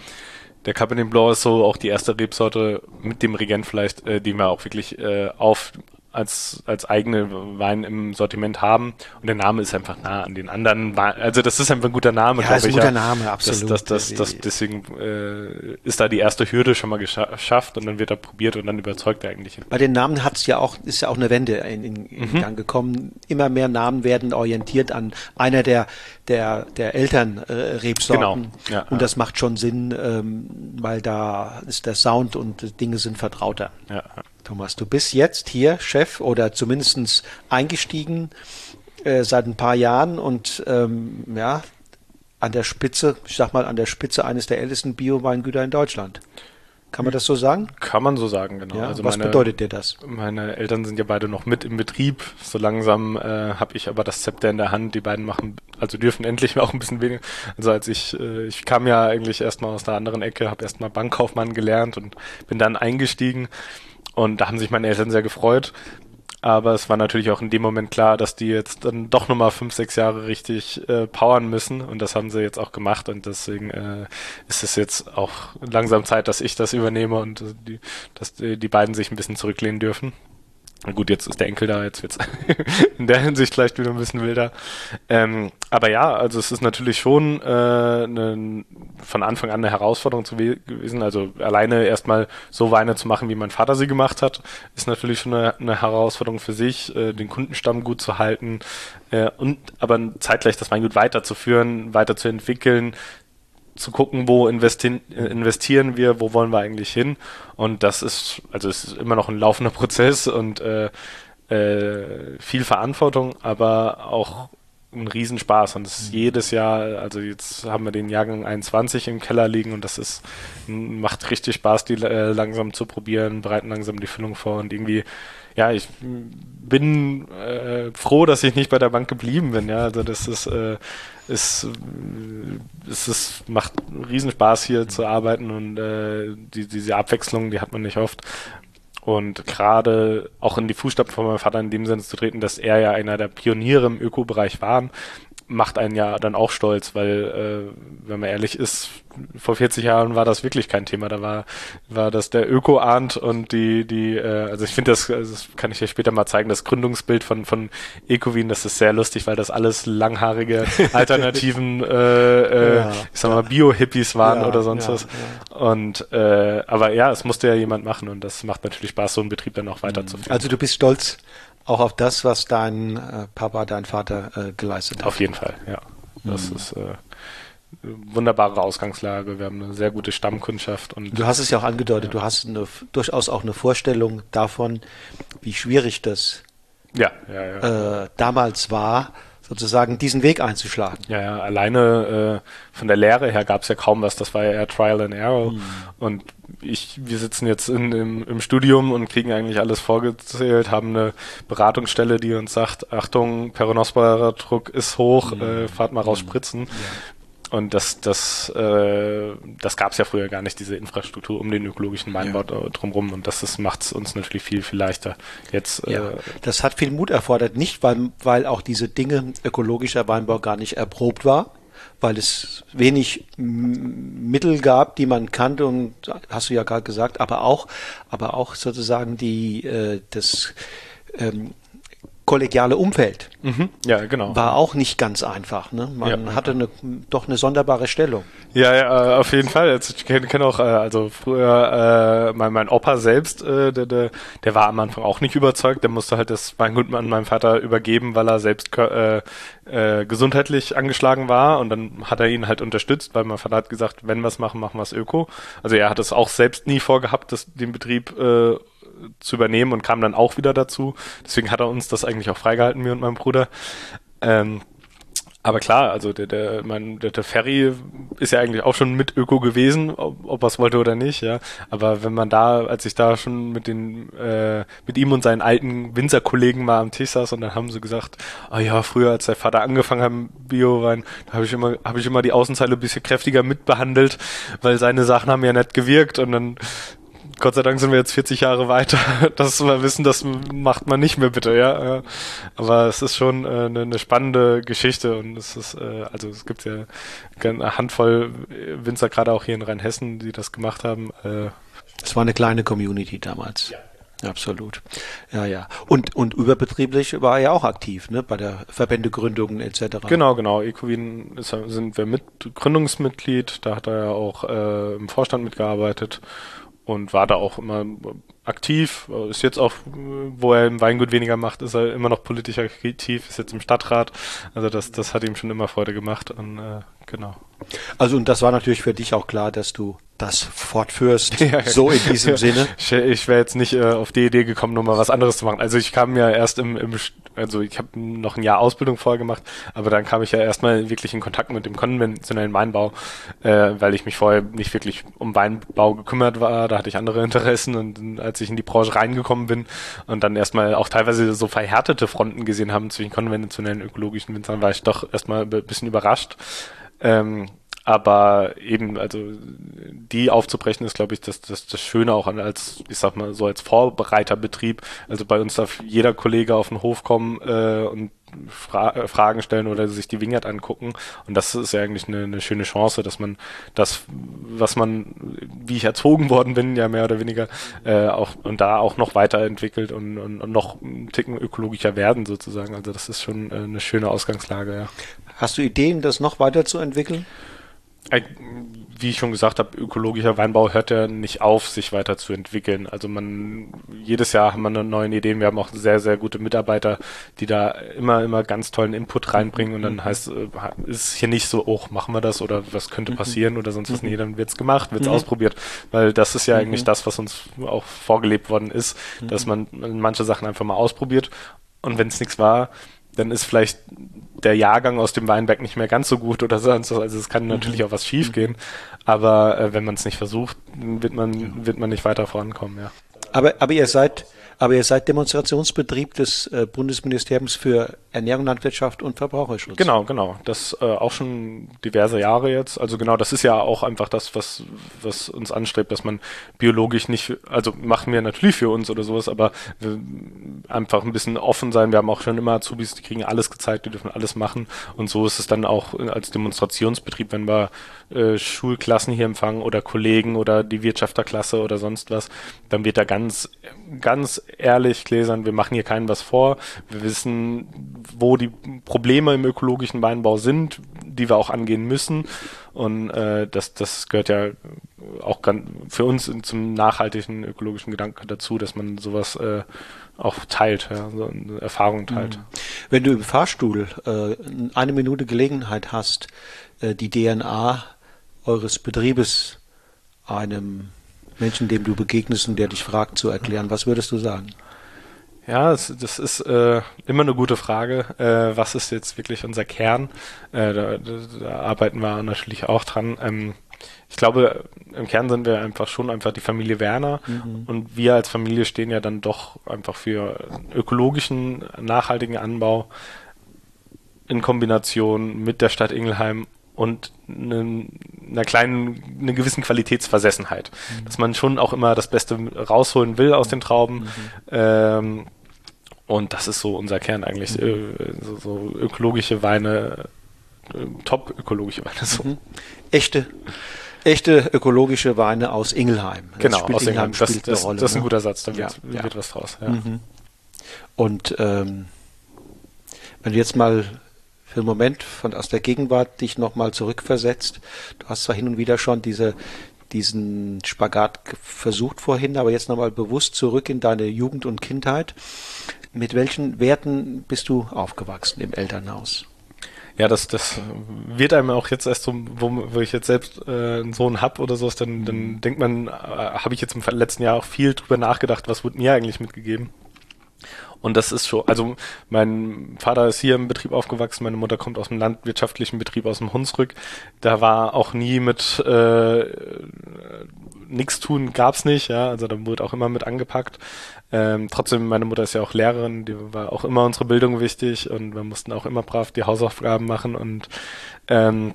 der Cabernet Blanc ist so auch die erste Rebsorte mit dem Regent vielleicht, äh, die wir auch wirklich äh, auf als, als eigene Wein im Sortiment haben. Und der Name ist einfach nah an den anderen Wein. Also das ist einfach ein guter Name, ja, ist ein guter ja. Name, absolut. Das, das, das, das, deswegen äh, ist da die erste Hürde schon mal geschafft und dann wird er probiert und dann überzeugt er eigentlich. Bei den Namen hat's ja auch, ist ja auch eine Wende in, in, in mhm. Gang gekommen. Immer mehr Namen werden orientiert an einer der der, der Elternrebsorten. Genau. Ja, und das macht schon Sinn, ähm, weil da ist der Sound und Dinge sind vertrauter. Ja. Thomas, du bist jetzt hier Chef oder zumindest eingestiegen äh, seit ein paar Jahren und ähm, ja, an der Spitze, ich sag mal, an der Spitze eines der ältesten Bio-Weingüter in Deutschland. Kann man das so sagen? Kann man so sagen, genau. Ja, also was meine, bedeutet dir das? Meine Eltern sind ja beide noch mit im Betrieb. So langsam äh, habe ich aber das Zepter in der Hand. Die beiden machen, also dürfen endlich auch ein bisschen weniger. Also als ich, äh, ich kam ja eigentlich erstmal aus der anderen Ecke, habe erstmal Bankkaufmann gelernt und bin dann eingestiegen. Und da haben sich meine Eltern sehr gefreut. Aber es war natürlich auch in dem Moment klar, dass die jetzt dann doch nochmal fünf, sechs Jahre richtig äh, powern müssen. Und das haben sie jetzt auch gemacht. Und deswegen äh, ist es jetzt auch langsam Zeit, dass ich das übernehme und äh, die, dass die, die beiden sich ein bisschen zurücklehnen dürfen. Gut, jetzt ist der Enkel da, jetzt wird's in der Hinsicht vielleicht wieder ein bisschen wilder. Ähm, aber ja, also es ist natürlich schon äh, ne, von Anfang an eine Herausforderung zu gewesen. Also alleine erstmal so Weine zu machen, wie mein Vater sie gemacht hat, ist natürlich schon eine, eine Herausforderung für sich, äh, den Kundenstamm gut zu halten äh, und aber zeitgleich das Weingut weiterzuführen, weiterzuentwickeln, zu gucken, wo investi investieren wir, wo wollen wir eigentlich hin. Und das ist, also es ist immer noch ein laufender Prozess und äh, äh, viel Verantwortung, aber auch ein Riesenspaß und es ist mhm. jedes Jahr, also jetzt haben wir den Jahrgang 21 im Keller liegen und das ist, macht richtig Spaß, die äh, langsam zu probieren, bereiten langsam die Füllung vor und irgendwie ja, ich bin äh, froh, dass ich nicht bei der Bank geblieben bin. Ja, also das ist, äh, ist, es ist, macht riesen Spaß hier zu arbeiten und äh, die, diese Abwechslung, die hat man nicht oft. Und gerade auch in die Fußstapfen von meinem Vater in dem Sinne zu treten, dass er ja einer der Pioniere im Ökobereich war, macht einen ja dann auch stolz, weil, äh, wenn man ehrlich ist, vor 40 Jahren war das wirklich kein Thema. Da war, war das der Öko-Ahnt und die, die, äh, also ich finde das, also das kann ich dir später mal zeigen, das Gründungsbild von, von Ecowin, das ist sehr lustig, weil das alles langhaarige alternativen, äh, äh, ja, ich sag mal, Bio-Hippies waren ja, oder sonst ja, was. Und, äh, aber ja, es musste ja jemand machen und das macht natürlich Spaß, so einen Betrieb dann auch weiterzuführen. Also du bist stolz auch auf das, was dein äh, Papa, dein Vater äh, geleistet hat. Auf jeden Fall, ja. Das mhm. ist äh, wunderbare Ausgangslage. Wir haben eine sehr gute Stammkundschaft und du hast es ja auch angedeutet. Ja. Du hast eine, durchaus auch eine Vorstellung davon, wie schwierig das ja, ja. Äh, damals war sozusagen diesen Weg einzuschlagen. Ja, ja alleine äh, von der Lehre her gab es ja kaum was, das war ja eher Trial and Error. Mhm. Und ich, wir sitzen jetzt in, im, im Studium und kriegen eigentlich alles vorgezählt, haben eine Beratungsstelle, die uns sagt, Achtung, peronosporarer Druck ist hoch, mhm. äh, fahrt mal raus mhm. spritzen. Ja. Und das, das, äh, das gab es ja früher gar nicht, diese Infrastruktur um den ökologischen Weinbau ja. drumherum. Und das macht es uns natürlich viel, viel leichter. Jetzt, ja, äh, das hat viel Mut erfordert, nicht weil, weil auch diese Dinge ökologischer Weinbau gar nicht erprobt war, weil es wenig Mittel gab, die man kannte und hast du ja gerade gesagt, aber auch, aber auch sozusagen die äh, das ähm, kollegiale Umfeld Mhm. Ja, genau. war auch nicht ganz einfach. Ne? Man Ja. hatte eine, doch eine sonderbare Stellung. Ja, ja, äh, auf jeden Fall. Also ich kenne kenn auch, äh, also früher äh, mein, mein Opa selbst, äh, der, der, der war am Anfang auch nicht überzeugt. Der musste halt das Weingut an meinem Vater übergeben, weil er selbst äh, äh, gesundheitlich angeschlagen war. Und dann hat er ihn halt unterstützt, weil mein Vater hat gesagt, wenn wir es machen, machen wir es öko. Also er hat es auch selbst nie vorgehabt, das, den Betrieb zu übernehmen und kam dann auch wieder dazu. Deswegen hat er uns das eigentlich auch freigehalten, mir und meinem Bruder. Ähm, aber klar, also der, der, mein, der, der Ferry ist ja eigentlich auch schon mit Öko gewesen, ob, ob er es wollte oder nicht, ja. Aber wenn man da, als ich da schon mit den, äh, mit ihm und seinen alten Winzerkollegen mal am Tisch saß und dann haben sie gesagt, ah ja, früher als der Vater angefangen hat mit Biowein, da habe ich immer, habe ich immer die Außenzeile ein bisschen kräftiger mitbehandelt, weil seine Sachen haben ja nicht gewirkt und dann Gott sei Dank sind wir jetzt 40 Jahre weiter, dass wir wissen, das macht man nicht mehr bitte, ja. Aber es ist schon äh, eine, eine spannende Geschichte und es ist, äh, also es gibt ja eine Handvoll Winzer, gerade auch hier in Rheinhessen, die das gemacht haben. Äh, Es war eine kleine Community damals. Ja. Absolut. Ja, ja. Und, und überbetrieblich war er ja auch aktiv, ne, bei der Verbändegründung etc. Genau, genau. Ecowin sind wir mit Gründungsmitglied, da hat er ja auch äh, im Vorstand mitgearbeitet und war da auch immer aktiv. Ist jetzt auch, wo er im Weingut weniger macht, ist er immer noch politisch aktiv, ist jetzt im Stadtrat. Also das, das hat ihm schon immer Freude gemacht und äh, genau. Also und das war natürlich für dich auch klar, dass du das fortführst, so in diesem Ja. Sinne. Ich, ich wäre jetzt nicht äh, auf die Idee gekommen, nochmal was anderes zu machen. Also ich kam ja erst im, im also ich habe noch ein Jahr Ausbildung vorher gemacht, aber dann kam ich ja erstmal wirklich in Kontakt mit dem konventionellen Weinbau, äh, weil ich mich vorher nicht wirklich um Weinbau gekümmert war. Da hatte ich andere Interessen und als ich in die Branche reingekommen bin und dann erstmal auch teilweise so verhärtete Fronten gesehen haben zwischen konventionellen und ökologischen Winzern, war ich doch erstmal ein bisschen überrascht. Ähm, aber eben, also die aufzubrechen ist, glaube ich, das, das, das Schöne auch an als, ich sag mal, so als Vorbereiterbetrieb. Also bei uns darf jeder Kollege auf den Hof kommen äh, und Fra äh, Fragen stellen oder sich die Vineyard angucken. Und das ist ja eigentlich eine, eine schöne Chance, dass man das, was man, wie ich erzogen worden bin, ja mehr oder weniger, äh, auch und da auch noch weiterentwickelt und, und, und noch einen Ticken ökologischer werden sozusagen. Also das ist schon äh, eine schöne Ausgangslage, ja. Hast du Ideen, das noch weiterzuentwickeln? Äh, Wie ich schon gesagt habe, ökologischer Weinbau hört ja nicht auf, sich weiterzuentwickeln. Also man, jedes Jahr haben wir eine neue Ideen. Wir haben auch sehr, sehr gute Mitarbeiter, die da immer, immer ganz tollen Input reinbringen und dann heißt, äh, ist es hier nicht so, oh, machen wir das oder was könnte passieren oder sonst was. Nee, dann wird's gemacht, wird's ausprobiert. Weil das ist ja eigentlich das, was uns auch vorgelebt worden ist, dass man manche Sachen einfach mal ausprobiert und wenn es nichts war, dann ist vielleicht der Jahrgang aus dem Weinberg nicht mehr ganz so gut oder sonst was. Also es kann natürlich auch was schief gehen, aber äh, wenn man es nicht versucht, wird man, wird man nicht weiter vorankommen, ja. Aber, aber ihr seid, aber ihr seid Demonstrationsbetrieb des äh, Bundesministeriums für Ernährung, Landwirtschaft und Verbraucherschutz. Genau, genau. Das äh, auch schon diverse Jahre jetzt. Also genau, das ist ja auch einfach das, was, was uns anstrebt, dass man biologisch nicht, also machen wir natürlich für uns oder sowas, aber einfach ein bisschen offen sein. Wir haben auch schon immer Azubis, die kriegen alles gezeigt, die dürfen alles machen. Und so ist es dann auch als Demonstrationsbetrieb, wenn wir äh, Schulklassen hier empfangen oder Kollegen oder die Wirtschafterklasse oder sonst was, dann wird da ganz, ganz ehrlich gläsern, wir machen hier keinem was vor. Wir wissen, wo die Probleme im ökologischen Weinbau sind, die wir auch angehen müssen. Und äh, das, das gehört ja auch ganz für uns zum nachhaltigen ökologischen Gedanken dazu, dass man sowas äh, auch teilt, ja, so Erfahrung teilt. Wenn du im Fahrstuhl äh, eine Minute Gelegenheit hast, äh, die DNA eures Betriebes einem Menschen, dem du begegnest und der dich fragt, zu erklären, was würdest du sagen? Ja, das, das ist äh, immer eine gute Frage. Äh, was ist jetzt wirklich unser Kern? Äh, da, da, arbeiten wir natürlich auch dran. Ähm, ich glaube, im Kern sind wir einfach schon einfach die Familie Werner und wir als Familie stehen ja dann doch einfach für ökologischen, nachhaltigen Anbau in Kombination mit der Stadt Ingelheim und ne- einer kleinen, einer gewissen Qualitätsversessenheit. Dass man schon auch immer das Beste rausholen will aus den Trauben. Ähm, und das ist so unser Kern eigentlich. Äh, so, so ökologische Weine, äh, top ökologische Weine. So. Echte, echte ökologische Weine aus Ingelheim. Das Genau, aus England. Das, spielt das, eine Rolle, das ist ein ne? guter Satz, da Ja, wird, ja. wird was draus. Ja. Und ähm, Wenn du jetzt mal für einen Moment von aus der Gegenwart dich nochmal zurückversetzt, du hast zwar hin und wieder schon diese, diesen Spagat versucht vorhin, aber jetzt nochmal bewusst zurück in deine Jugend und Kindheit. Mit welchen Werten bist du aufgewachsen im Elternhaus? Ja, das, das wird einem auch jetzt erst so, wo, wo ich jetzt selbst äh, einen Sohn hab oder sowas, dann, dann denkt man, äh, habe ich jetzt im letzten Jahr auch viel drüber nachgedacht, was wurde mir eigentlich mitgegeben. Und das ist schon, also mein Vater ist hier im Betrieb aufgewachsen, meine Mutter kommt aus dem landwirtschaftlichen Betrieb aus dem Hunsrück. Da war auch nie mit äh, nichts tun, gab's nicht, ja, also da wurde auch immer mit angepackt. Ähm, trotzdem, meine Mutter ist ja auch Lehrerin, die war auch immer unsere Bildung wichtig und wir mussten auch immer brav die Hausaufgaben machen und ähm,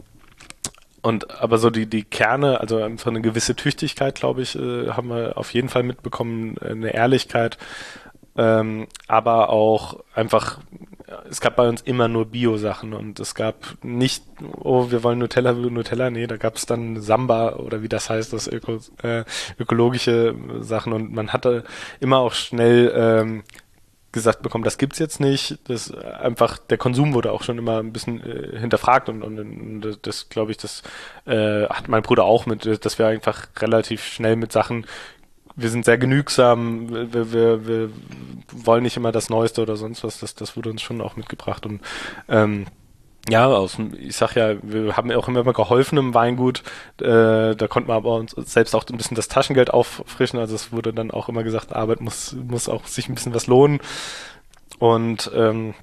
und aber so die, die Kerne, also einfach eine gewisse Tüchtigkeit, glaube ich, äh, haben wir auf jeden Fall mitbekommen, eine Ehrlichkeit ähm, aber auch einfach, es gab bei uns immer nur Bio-Sachen und es gab nicht, oh, wir wollen Nutella, Nutella, nee, da gab es dann Samba oder wie das heißt, das Öko, äh, ökologische Sachen und man hatte immer auch schnell ähm, gesagt bekommen, das gibt's jetzt nicht. Das einfach der Konsum wurde auch schon immer ein bisschen äh, hinterfragt und, und, und das, glaube ich, das äh, hat mein Bruder auch mit, dass wir einfach relativ schnell mit Sachen wir sind sehr genügsam, wir, wir, wir wollen nicht immer das Neueste oder sonst was, das, das wurde uns schon auch mitgebracht und ähm, ja, aus, ich sag ja, wir haben auch immer geholfen im Weingut. Äh, da konnten wir aber uns selbst auch ein bisschen das Taschengeld auffrischen. Also es wurde dann auch immer gesagt, Arbeit muss, muss auch sich ein bisschen was lohnen. Und ähm,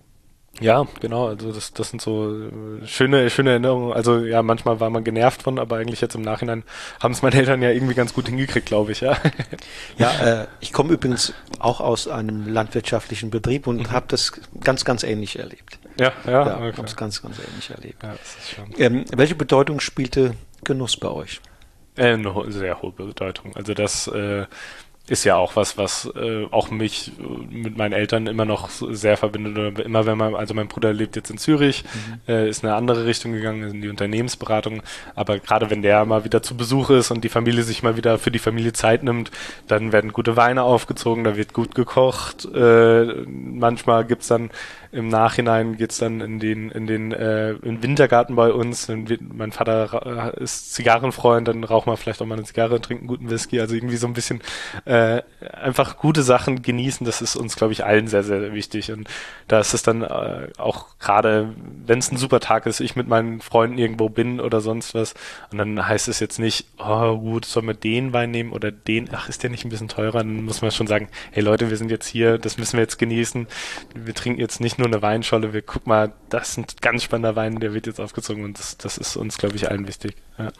ja, genau, also das, das sind so äh, schöne, schöne Erinnerungen. Also ja, manchmal war man genervt von, aber eigentlich jetzt im Nachhinein haben es meine Eltern ja irgendwie ganz gut hingekriegt, glaube ich, ja. Ja, äh, ich komme übrigens auch aus einem landwirtschaftlichen Betrieb und mhm. habe das ganz, ganz ähnlich erlebt. Ja, ja, ja okay. habe es ganz, ganz ähnlich erlebt. Ja, das ist schon. Ähm, welche Bedeutung spielte Genuss bei euch? Äh, eine sehr hohe Bedeutung. Also das äh, ist ja auch was, was äh, auch mich äh, mit meinen Eltern immer noch sehr verbindet. Immer wenn man, also mein Bruder lebt jetzt in Zürich, mhm. äh, ist in eine andere Richtung gegangen, in die Unternehmensberatung. Aber gerade wenn der mal wieder zu Besuch ist und die Familie sich mal wieder für die Familie Zeit nimmt, dann werden gute Weine aufgezogen, da wird gut gekocht. Äh, manchmal gibt's dann im Nachhinein geht's dann in den, in den, äh, in Wintergarten bei uns. Mein Vater ist Zigarrenfreund, dann rauchen wir vielleicht auch mal eine Zigarre, trinken guten Whisky. Also irgendwie so ein bisschen äh, einfach gute Sachen genießen. Das ist uns, glaube ich, allen sehr, sehr wichtig. Und da ist es dann äh, auch gerade, wenn es ein super Tag ist, ich mit meinen Freunden irgendwo bin oder sonst was. Und dann heißt es jetzt nicht, oh gut, sollen wir den Wein nehmen oder den, ach, ist der nicht ein bisschen teurer? Dann muss man schon sagen, hey Leute, wir sind jetzt hier, das müssen wir jetzt genießen. Wir trinken jetzt nicht nur nur eine Weinscholle. Wir guck mal, das ist ein ganz spannender Wein, der wird jetzt aufgezogen und das, das ist uns, glaube ich, allen wichtig. Ja.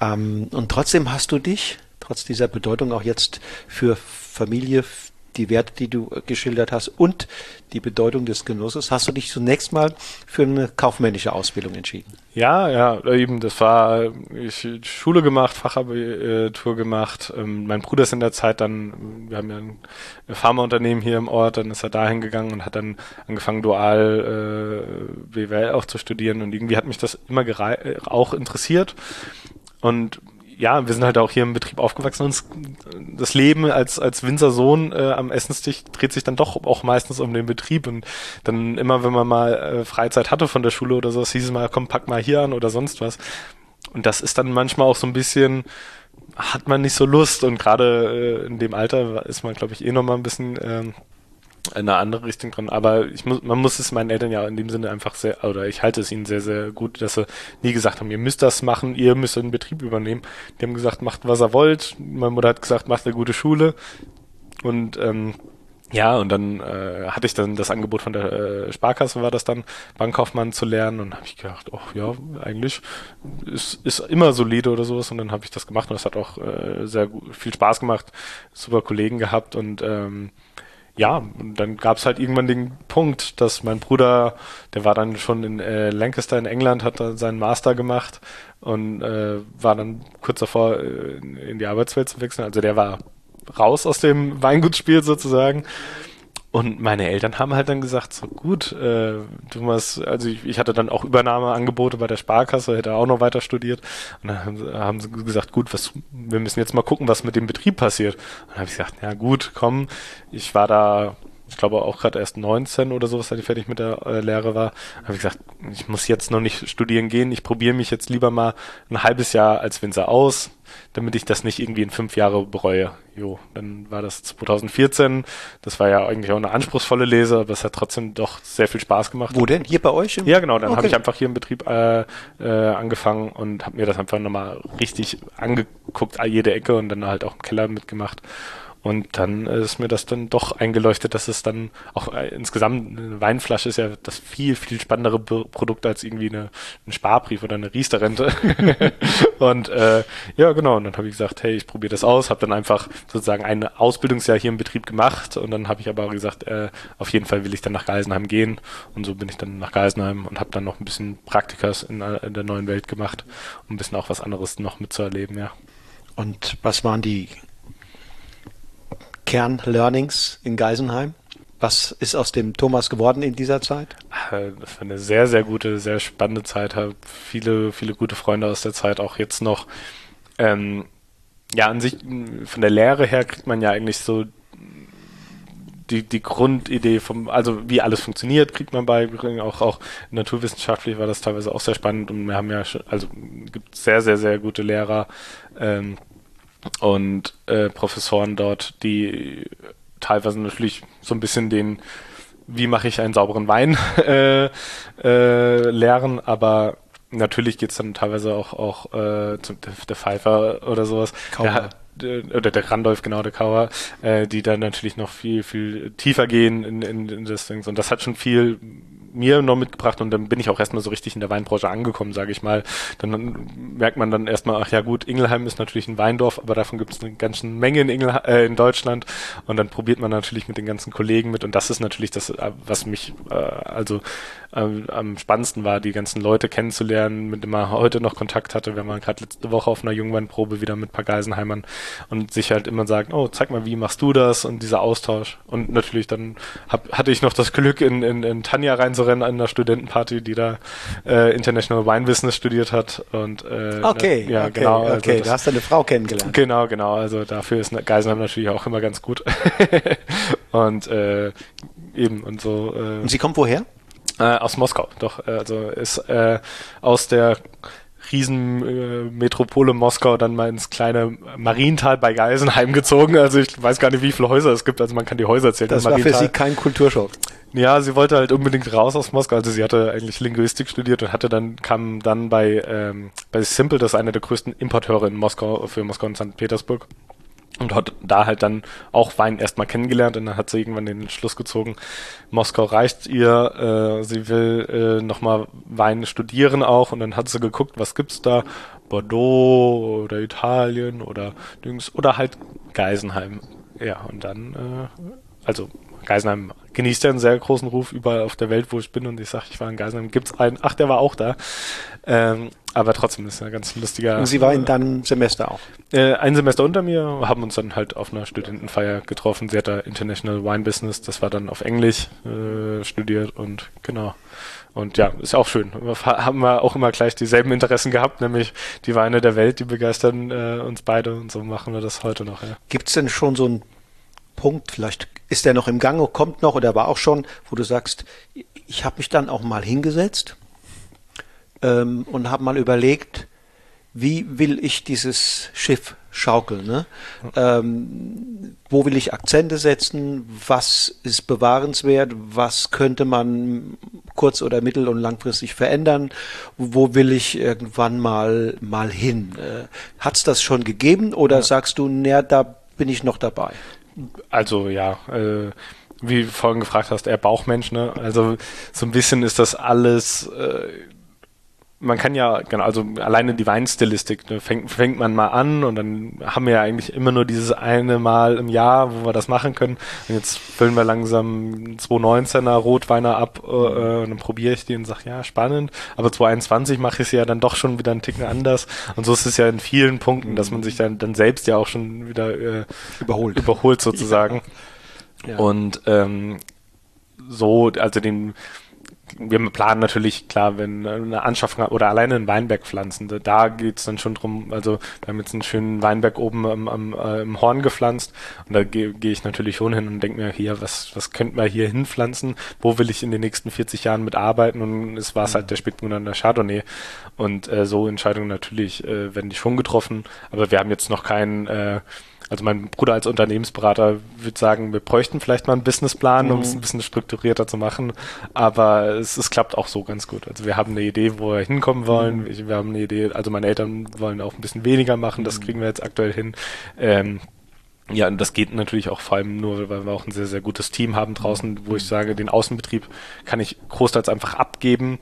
Ähm, und trotzdem hast du dich, trotz dieser Bedeutung auch jetzt für Familie, die Werte, die du geschildert hast und die Bedeutung des Genusses, hast du dich zunächst mal für eine kaufmännische Ausbildung entschieden? Ja, ja, eben, das war, ich Schule gemacht, Fachabitur gemacht. Ähm, mein Bruder ist in der Zeit dann, wir haben ja ein Pharmaunternehmen hier im Ort, dann ist er dahin gegangen und hat dann angefangen, dual äh, BWL auch zu studieren und irgendwie hat mich das immer auch interessiert. Und ja, wir sind halt auch hier im Betrieb aufgewachsen und das Leben als, als Winzersohn äh, am Essenstisch dreht sich dann doch auch meistens um den Betrieb und dann immer, wenn man mal äh, Freizeit hatte von der Schule oder so, hieß es mal, komm, pack mal hier an oder sonst was. Und das ist dann manchmal auch so ein bisschen, hat man nicht so Lust und gerade äh, in dem Alter ist man, glaube ich, eh noch mal ein bisschen äh, in eine andere Richtung dran. Aber ich muss, man muss es meinen Eltern ja in dem Sinne einfach sehr, oder ich halte es ihnen sehr, sehr gut, dass sie nie gesagt haben, ihr müsst das machen, ihr müsst den Betrieb übernehmen. Die haben gesagt, macht was ihr wollt. Meine Mutter hat gesagt, macht eine gute Schule. Und ähm, ja, und dann äh, hatte ich dann das Angebot von der äh, Sparkasse, war das dann, Bankkaufmann zu lernen. Und habe ich gedacht, oh ja, eigentlich ist, ist immer solide oder sowas. Und dann habe ich das gemacht und es hat auch äh, sehr viel Spaß gemacht, super Kollegen gehabt und ähm, ja, und dann gab es halt irgendwann den Punkt, dass mein Bruder, der war dann schon in äh, Lancaster in England, hat dann seinen Master gemacht und äh, war dann kurz davor, äh, in die Arbeitswelt zu wechseln. Also der war raus aus dem Weingutspiel sozusagen und meine Eltern haben halt dann gesagt, so gut, äh, musst, also ich, ich hatte dann auch Übernahmeangebote bei der Sparkasse, hätte auch noch weiter studiert. Und dann haben, haben sie gesagt, gut, was, wir müssen jetzt mal gucken, was mit dem Betrieb passiert. Und dann habe ich gesagt, ja gut, komm, ich war da ich glaube auch gerade erst 19 oder sowas, als ich fertig mit der äh, Lehre war, habe ich gesagt, ich muss jetzt noch nicht studieren gehen, ich probiere mich jetzt lieber mal ein halbes Jahr als Winzer aus, damit ich das nicht irgendwie in fünf Jahre bereue. Jo, dann war das 2014, das war ja eigentlich auch eine anspruchsvolle Lese, aber es hat trotzdem doch sehr viel Spaß gemacht. Wo denn? Hier bei euch? ja, genau, dann okay. habe ich einfach hier im Betrieb äh, äh, angefangen und habe mir das einfach nochmal richtig angeguckt, jede Ecke und dann halt auch im Keller mitgemacht und dann ist mir das dann doch eingeleuchtet, dass es dann auch äh, insgesamt eine Weinflasche ist ja das viel, viel spannendere Produkt als irgendwie eine, ein Sparbrief oder eine Riester-Rente. und äh, ja, genau. Und dann habe ich gesagt, hey, ich probiere das aus, habe dann einfach sozusagen ein Ausbildungsjahr hier im Betrieb gemacht und dann habe ich aber gesagt, äh, auf jeden Fall will ich dann nach Geisenheim gehen. Und so bin ich dann nach Geisenheim und habe dann noch ein bisschen Praktikas in, in der neuen Welt gemacht, um ein bisschen auch was anderes noch mitzuerleben, ja. Und was waren die Kernlearnings in Geisenheim? Was ist aus dem Thomas geworden in dieser Zeit? Äh, das war eine sehr, sehr gute, sehr spannende Zeit. Habe viele, viele gute Freunde aus der Zeit, auch jetzt noch. Ähm, ja, an sich, von der Lehre her kriegt man ja eigentlich so die, die Grundidee vom, also wie alles funktioniert, kriegt man bei, auch, auch naturwissenschaftlich war das teilweise auch sehr spannend und wir haben ja schon, also gibt sehr, sehr, sehr gute Lehrer, ähm, und äh, Professoren dort, die teilweise natürlich so ein bisschen den, wie mache ich einen sauberen Wein äh, äh, lehren, aber natürlich geht's dann teilweise auch, auch äh, zum, der, Pfeifer oder sowas. Der hat, oder der Randolph, genau, der Kauer, äh, die dann natürlich noch viel, viel tiefer gehen in, in, in das Ding. Und das hat schon viel mir noch mitgebracht und dann bin ich auch erstmal so richtig in der Weinbranche angekommen, sage ich mal. Dann merkt man dann erstmal, ach ja gut, Ingelheim ist natürlich ein Weindorf, aber davon gibt es eine ganze Menge in, Ingel äh, in Deutschland. Und dann probiert man natürlich mit den ganzen Kollegen mit. Und das ist natürlich das, äh, was mich äh, also äh, am spannendsten war, die ganzen Leute kennenzulernen, mit denen man heute noch Kontakt hatte, wenn man gerade letzte Woche auf einer Jungweinprobe wieder mit ein paar Geisenheimern und sich halt immer sagt, oh, zeig mal, wie machst du das? Und dieser Austausch. Und natürlich dann hab, hatte ich noch das Glück, in, in, in Tanja reinzurennen Lehrerin an einer Studentenparty, die da äh, International Wine Business studiert hat. Und, äh, okay, ja, okay, genau. Also okay, das, du hast eine Frau kennengelernt. Genau, genau. Also dafür ist Geisenheim natürlich auch immer ganz gut. und äh, eben und so. Äh, und sie kommt woher? Äh, aus Moskau, doch. Also ist äh, aus der Riesenmetropole äh, Moskau dann mal ins kleine Mariental bei Geisenheim gezogen. Also ich weiß gar nicht, wie viele Häuser es gibt. Also man kann die Häuser zählen. Das war für sie kein Kulturschock. Ja, sie wollte halt unbedingt raus aus Moskau. Also sie hatte eigentlich Linguistik studiert und hatte dann, kam dann bei, ähm, bei Simple, das ist einer der größten Importeure in Moskau, für Moskau und St. Petersburg. Und hat da halt dann auch Wein erstmal kennengelernt und dann hat sie irgendwann den Schluss gezogen, Moskau reicht ihr, äh, sie will äh, nochmal Wein studieren auch. Und dann hat sie geguckt, was gibt's da, Bordeaux oder Italien oder Dings oder halt Geisenheim. Ja, und dann, äh, also Geisenheim genießt ja einen sehr großen Ruf überall auf der Welt, wo ich bin. Und ich sage, ich war in Geisenheim, gibt's einen, ach, der war auch da. Ähm, aber trotzdem ist ein ganz lustiger. Und Sie war in deinem Semester auch? Äh, ein Semester unter mir, haben uns dann halt auf einer Studentenfeier getroffen. Sie hat da International Wine Business, das war dann auf Englisch äh, studiert und genau. Und ja, ist auch schön. Haben wir auch immer gleich dieselben Interessen gehabt, nämlich die Weine der Welt, die begeistern äh, uns beide und so machen wir das heute noch. Ja. Gibt es denn schon so einen Punkt, vielleicht ist der noch im Gange, kommt noch oder war auch schon, wo du sagst, ich habe mich dann auch mal hingesetzt ähm, und habe mal überlegt, wie will ich dieses Schiff schaukeln? Ne? Ähm, wo will ich Akzente setzen? Was ist bewahrenswert? Was könnte man kurz- oder mittel- und langfristig verändern? Wo will ich irgendwann mal, mal hin? Äh, Hat es das schon gegeben oder ja. sagst du, naja, da bin ich noch dabei? Also ja, äh, wie du vorhin gefragt hast, eher Bauchmensch, ne? Also so ein bisschen ist das alles, äh, man kann ja, genau, also alleine die Weinstilistik, ne, fängt, fängt man mal an und dann haben wir ja eigentlich immer nur dieses eine Mal im Jahr, wo wir das machen können. Und jetzt füllen wir langsam 219er Rotweiner ab äh, äh, und dann probiere ich die und sage, ja, spannend. Aber 221 mache ich sie ja dann doch schon wieder einen Ticken anders. Und so ist es ja in vielen Punkten, dass man sich dann, dann selbst ja auch schon wieder äh, überholt. überholt sozusagen. Ja. Ja. Und ähm, so, also den wir planen natürlich, klar, wenn eine Anschaffung oder alleine einen Weinberg pflanzen, da geht's dann schon drum, also wir haben jetzt einen schönen Weinberg oben am, am, äh, im Horn gepflanzt und da gehe geh ich natürlich schon hin und denke mir, hier, was, was könnte man hier hinpflanzen? Wo will ich in den nächsten 40 Jahren mitarbeiten? Und es war es halt der Spätburgunder der Chardonnay. Und äh, so Entscheidungen natürlich äh, werden die schon getroffen, aber wir haben jetzt noch keinen äh, also mein Bruder als Unternehmensberater würde sagen, wir bräuchten vielleicht mal einen Businessplan, um es mhm. ein bisschen strukturierter zu machen. Aber es, es klappt auch so ganz gut. Also wir haben eine Idee, wo wir hinkommen wollen. Mhm. Wir haben eine Idee, also meine Eltern wollen auch ein bisschen weniger machen. Das mhm. kriegen wir jetzt aktuell hin. Ähm, ja, und das geht natürlich auch vor allem nur, weil wir auch ein sehr, sehr gutes Team haben draußen, wo ich sage, den Außenbetrieb kann ich großteils einfach abgeben.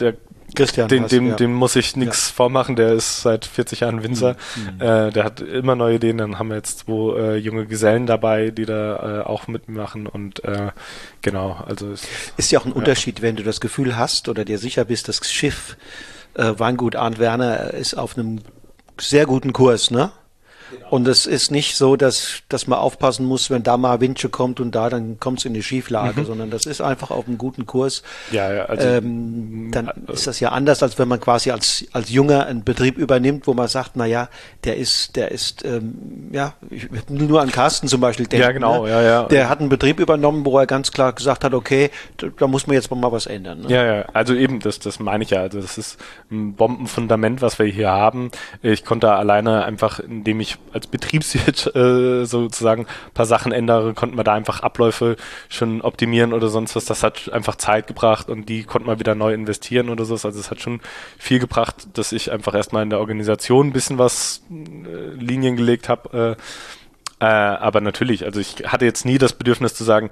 Der Christian. Den, dem, ja. dem muss ich nichts ja. vormachen, der ist seit 40 Jahren Winzer. Mhm. Äh, der hat immer neue Ideen. Dann haben wir jetzt zwei äh, junge Gesellen dabei, die da äh, auch mitmachen und äh, genau, also ist, ist ja auch ein Unterschied, wenn du das Gefühl hast oder dir sicher bist, das Schiff äh, Weingut Arndt Werner ist auf einem sehr guten Kurs, ne? Und es ist nicht so, dass, dass man aufpassen muss, wenn da mal Windche kommt und da, dann kommt es in die Schieflage, mhm. sondern das ist einfach auf einem guten Kurs. Ja, ja, also, ähm, dann also, ist das ja anders, als wenn man quasi als, als Junger einen Betrieb übernimmt, wo man sagt, na ja, der ist, der ist, ähm, ja, ich nur an Carsten zum Beispiel denken. Ja, genau, ne? ja, ja. Der hat einen Betrieb übernommen, wo er ganz klar gesagt hat, okay, da muss man jetzt mal was ändern. Ne? Ja, ja, also eben, das, das meine ich ja. Also das ist ein Bombenfundament, was wir hier haben. Ich konnte alleine einfach, indem ich als Betriebswirt äh, sozusagen ein paar Sachen ändere, konnten wir da einfach Abläufe schon optimieren oder sonst was. Das hat einfach Zeit gebracht und die konnten wir wieder neu investieren oder so. Also es hat schon viel gebracht, dass ich einfach erstmal in der Organisation ein bisschen was äh, Linien gelegt habe. Äh, äh, aber natürlich, also ich hatte jetzt nie das Bedürfnis zu sagen,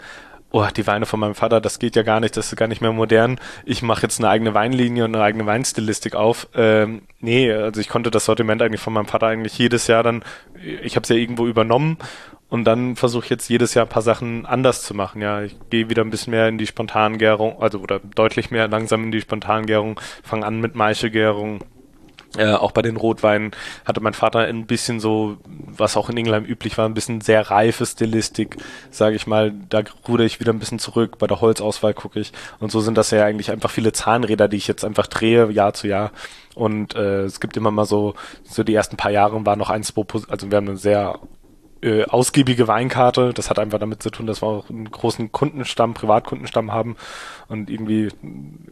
oh, die Weine von meinem Vater, das geht ja gar nicht, das ist gar nicht mehr modern. Ich mache jetzt eine eigene Weinlinie und eine eigene Weinstilistik auf. Ähm, nee, also ich konnte das Sortiment eigentlich von meinem Vater eigentlich jedes Jahr dann, ich habe es ja irgendwo übernommen und dann versuche ich jetzt jedes Jahr ein paar Sachen anders zu machen. Ja, ich gehe wieder ein bisschen mehr in die Spontangärung, also oder deutlich mehr langsam in die Spontangärung, fange an mit Maischegärung äh, auch bei den Rotweinen hatte mein Vater ein bisschen so, was auch in England üblich war, ein bisschen sehr reife Stilistik, sage ich mal. Da ruder ich wieder ein bisschen zurück. Bei der Holzauswahl gucke ich. Und so sind das ja eigentlich einfach viele Zahnräder, die ich jetzt einfach drehe, Jahr zu Jahr. Und äh, es gibt immer mal so, so die ersten paar Jahre waren noch ein, zwei, also wir haben eine sehr äh, ausgiebige Weinkarte. Das hat einfach damit zu tun, dass wir auch einen großen Kundenstamm, Privatkundenstamm haben. Und irgendwie,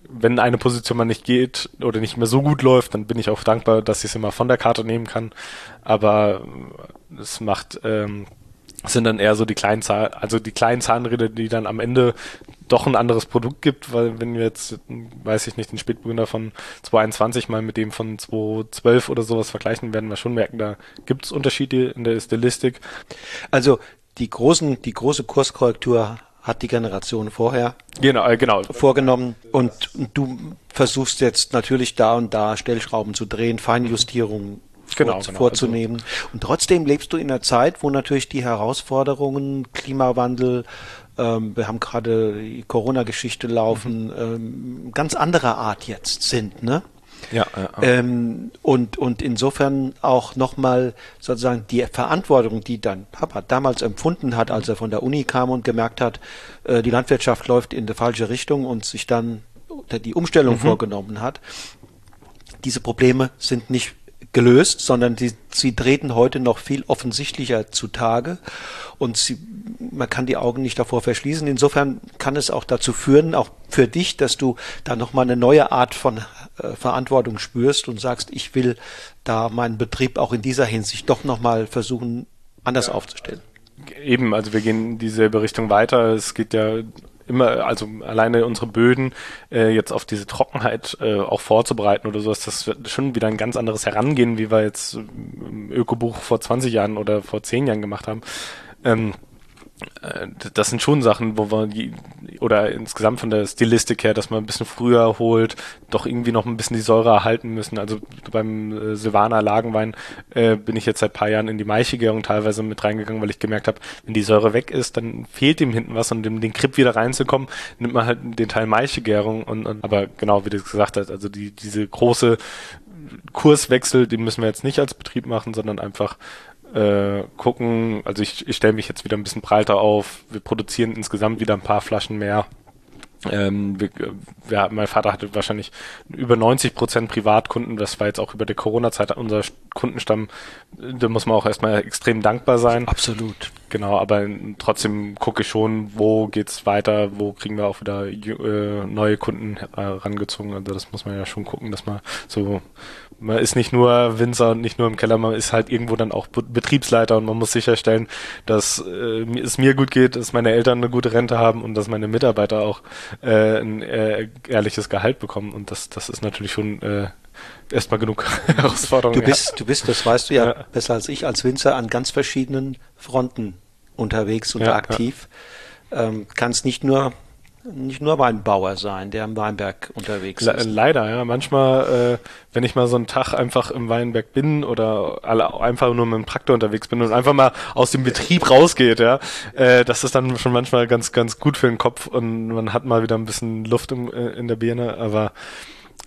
wenn eine Position mal nicht geht oder nicht mehr so gut läuft, dann bin ich auch dankbar, dass ich es immer von der Karte nehmen kann. Aber es macht ähm, sind dann eher so die kleinen Zahn, also die kleinen Zahnräder, die dann am Ende doch ein anderes Produkt gibt, weil wenn wir jetzt, weiß ich nicht, den Spätburgunder von 221 mal mit dem von 212 oder sowas vergleichen, werden wir schon merken, da gibt es Unterschiede in der Stilistik. Also die großen, die große Kurskorrektur hat die Generation vorher genau, äh, genau. vorgenommen und, und du versuchst jetzt natürlich da und da Stellschrauben zu drehen, Feinjustierungen genau, vor, genau. vorzunehmen. Also, und trotzdem lebst du in einer Zeit, wo natürlich die Herausforderungen, Klimawandel, ähm, wir haben gerade die Corona-Geschichte laufen, mhm. ähm, ganz anderer Art jetzt sind, ne? Ja, ja, ja. Ähm, und, und insofern auch nochmal sozusagen die Verantwortung, die dann Papa damals empfunden hat, als er von der Uni kam und gemerkt hat, äh, die Landwirtschaft läuft in die falsche Richtung und sich dann die Umstellung mhm. vorgenommen hat. Diese Probleme sind nicht gelöst, sondern die, sie treten heute noch viel offensichtlicher zutage und sie, man kann die Augen nicht davor verschließen. Insofern kann es auch dazu führen, auch für dich, dass du da nochmal eine neue Art von äh, Verantwortung spürst und sagst, ich will da meinen Betrieb auch in dieser Hinsicht doch nochmal versuchen, anders ja. aufzustellen. Eben, also wir gehen in dieselbe Richtung weiter. Es geht ja immer, also alleine unsere Böden äh, jetzt auf diese Trockenheit äh, auch vorzubereiten oder so, ist das schon wieder ein ganz anderes Herangehen, wie wir jetzt im Ökobuch vor 20 Jahren oder vor 10 Jahren gemacht haben. Ähm, äh, das sind schon Sachen, wo wir die, oder insgesamt von der Stilistik her, dass man ein bisschen früher holt, doch irgendwie noch ein bisschen die Säure erhalten müssen. Also beim äh, Silvaner Lagenwein äh, bin ich jetzt seit paar Jahren in die Maichegärung teilweise mit reingegangen, weil ich gemerkt habe, wenn die Säure weg ist, dann fehlt ihm hinten was und um den Kripp wieder reinzukommen, nimmt man halt den Teil Maichegärung und, und aber genau, wie du gesagt hast, also die, diese große Kurswechsel, den müssen wir jetzt nicht als Betrieb machen, sondern einfach äh, gucken, also ich, ich stelle mich jetzt wieder ein bisschen breiter auf, wir produzieren insgesamt wieder ein paar Flaschen mehr Ähm, wir, wir, mein Vater hatte wahrscheinlich über 90 Prozent Privatkunden. Das war jetzt auch über die Corona-Zeit unser Kundenstamm. Da muss man auch erstmal extrem dankbar sein. Absolut. Genau, aber trotzdem gucke ich schon, wo geht's weiter, wo kriegen wir auch wieder äh, neue Kunden herangezogen. Also das muss man ja schon gucken, dass man so man ist nicht nur Winzer und nicht nur im Keller, man ist halt irgendwo dann auch Betriebsleiter und man muss sicherstellen, dass äh, es mir gut geht, dass meine Eltern eine gute Rente haben und dass meine Mitarbeiter auch äh, ein äh, ehrliches Gehalt bekommen. Und das, das ist natürlich schon äh, erstmal genug Herausforderung. Du bist, ja. du bist, das weißt du ja, ja, besser als ich, als Winzer an ganz verschiedenen Fronten unterwegs und ja, aktiv. Ähm, kannst nicht nur nicht nur Weinbauer sein, der im Weinberg unterwegs ist. Leider, ja. Manchmal, äh, wenn ich mal so einen Tag einfach im Weinberg bin oder alle, einfach nur mit dem Traktor unterwegs bin und einfach mal aus dem Betrieb rausgeht, ja, äh, das ist dann schon manchmal ganz, ganz gut für den Kopf und man hat mal wieder ein bisschen Luft im, äh, in der Birne, aber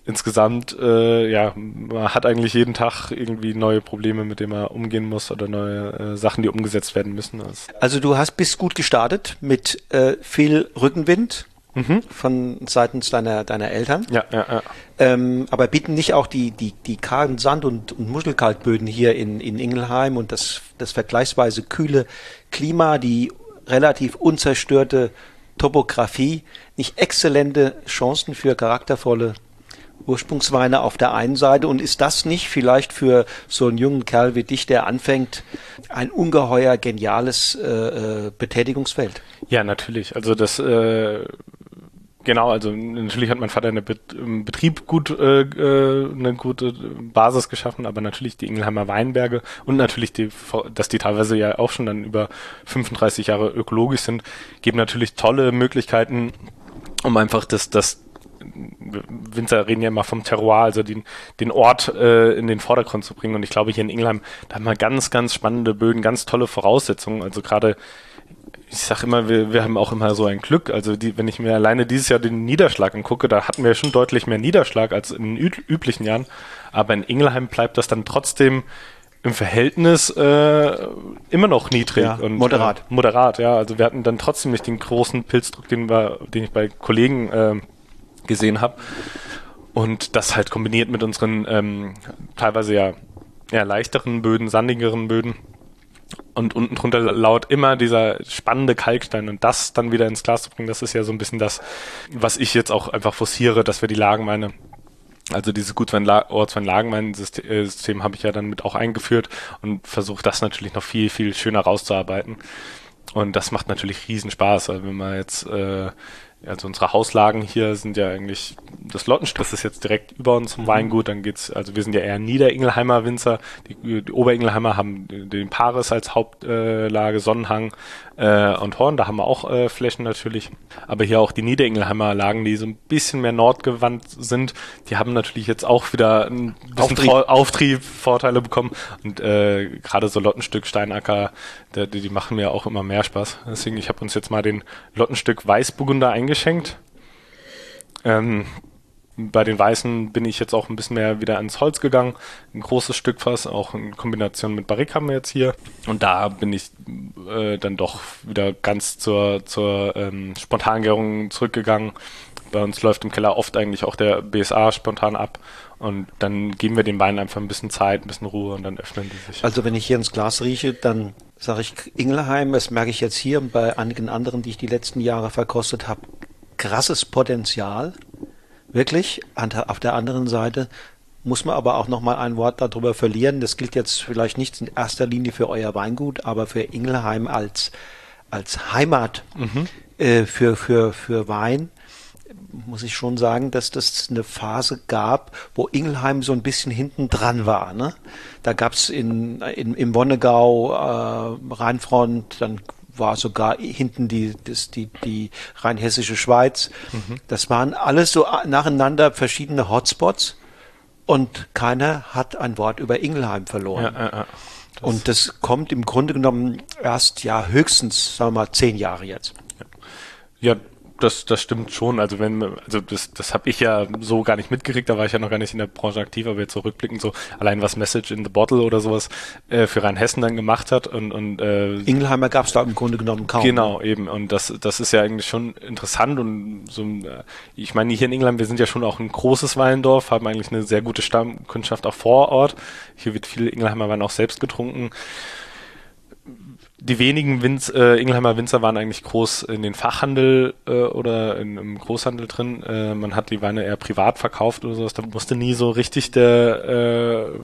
insgesamt, äh, ja, man hat eigentlich jeden Tag irgendwie neue Probleme, mit denen man umgehen muss oder neue äh, Sachen, die umgesetzt werden müssen. Also du hast bist gut gestartet mit äh, viel Rückenwind mhm. von seitens deiner, deiner Eltern. Ja, ja, ja. Ähm, aber bieten nicht auch die, die, die kargen Sand- und, und Muschelkalkböden hier in, in Ingelheim und das, das vergleichsweise kühle Klima, die relativ unzerstörte Topografie, nicht exzellente Chancen für charaktervolle Ursprungsweine auf der einen Seite und ist das nicht vielleicht für so einen jungen Kerl wie dich, der anfängt, ein ungeheuer geniales äh, äh Betätigungsfeld? Ja, natürlich. Also das äh, Genau, also natürlich hat mein Vater eine Bet im Betrieb gut äh, äh, eine gute Basis geschaffen, aber natürlich die Ingelheimer Weinberge und natürlich die, dass die teilweise ja auch schon dann über 35 Jahre ökologisch sind, geben natürlich tolle Möglichkeiten, um einfach das, das Winzer reden ja immer vom Terroir, also den, den Ort äh, in den Vordergrund zu bringen. Und ich glaube, hier in Ingelheim, da haben wir ganz, ganz spannende Böden, ganz tolle Voraussetzungen. Also gerade ich sag immer, wir, wir haben auch immer so ein Glück. Also die, wenn ich mir alleine dieses Jahr den Niederschlag angucke, da hatten wir schon deutlich mehr Niederschlag als in den üblichen Jahren. Aber in Ingelheim bleibt das dann trotzdem im Verhältnis äh, immer noch niedrig ja, und moderat. Äh, moderat, ja. Also wir hatten dann trotzdem nicht den großen Pilzdruck, den wir, den ich bei Kollegen äh, gesehen habe. Und das halt kombiniert mit unseren ähm, teilweise ja eher leichteren Böden, sandigeren Böden und unten drunter laut immer dieser spannende Kalkstein und das dann wieder ins Glas zu bringen, das ist ja so ein bisschen das, was ich jetzt auch einfach forciere, dass wir die Lagenweine also dieses Ortswein-Lagenwein-System habe ich ja dann mit auch eingeführt und versuche das natürlich noch viel, viel schöner rauszuarbeiten. Und das macht natürlich riesen Spaß. Also wenn man jetzt äh, also unsere Hauslagen hier sind ja eigentlich das Lottenstück, das ist jetzt direkt über uns zum mhm. Weingut, dann geht's, also wir sind ja eher Niederingelheimer Winzer, die, die Oberingelheimer haben den Paris als Hauptlage, äh, Sonnenhang äh, und Horn, da haben wir auch äh, Flächen natürlich, aber hier auch die Niederingelheimer Lagen, die so ein bisschen mehr nordgewandt sind, die haben natürlich jetzt auch wieder ein bisschen Auftrieb, Auftrieb Vorteile bekommen. Und äh, gerade so Lottenstück, Steinacker, die, die machen mir auch immer mehr Spaß, deswegen ich habe uns jetzt mal den Lottenstück Weißburgunder eingeschenkt. Ähm, bei den Weißen bin ich jetzt auch ein bisschen mehr wieder ans Holz gegangen. Ein großes Stück Fass, auch in Kombination mit Barrique haben wir jetzt hier. Und da bin ich äh, dann doch wieder ganz zur, zur ähm, Spontangärung zurückgegangen. Bei uns läuft im Keller oft eigentlich auch der BSA spontan ab. Und dann geben wir den Weinen einfach ein bisschen Zeit, ein bisschen Ruhe und dann öffnen die sich. Also wenn ich hier ins Glas rieche, dann sage ich Ingelheim, das merke ich jetzt hier und bei einigen anderen, die ich die letzten Jahre verkostet habe, krasses Potenzial. Wirklich. Auf der anderen Seite muss man aber auch noch mal ein Wort darüber verlieren. Das gilt jetzt vielleicht nicht in erster Linie für euer Weingut, aber für Ingelheim als, als Heimat mhm. äh, für, für, für Wein muss ich schon sagen, dass das eine Phase gab, wo Ingelheim so ein bisschen hinten dran war. Ne? Da gab es in, in, im Wonnegau äh, Rheinfront, dann war sogar hinten die, das, die, die rheinhessische Schweiz. Mhm. Das waren alles so nacheinander verschiedene Hotspots und keiner hat ein Wort über Ingelheim verloren. Ja, ja, ja. Das und das kommt im Grunde genommen erst ja höchstens, sagen wir mal, zehn Jahre jetzt. Ja, das, das stimmt schon. Also wenn, also das, das habe ich ja so gar nicht mitgekriegt, da war ich ja noch gar nicht in der Branche aktiv, aber jetzt so rückblickend so allein was Message in the Bottle oder sowas äh, für Rheinhessen dann gemacht hat und, und äh, Ingelheimer gab es da im Grunde genommen kaum. Genau, ne? eben. Und das, das ist ja eigentlich schon interessant und so, äh, ich meine, hier in England, wir sind ja schon auch ein großes Weindorf, haben eigentlich eine sehr gute Stammkundschaft auch vor Ort. Hier wird viel Ingelheimer Wein auch selbst getrunken die wenigen Winz, äh, Ingelheimer Winzer waren eigentlich groß in den Fachhandel äh, oder in, im Großhandel drin. Äh, man hat die Weine eher privat verkauft oder sowas. Da musste nie so richtig der äh,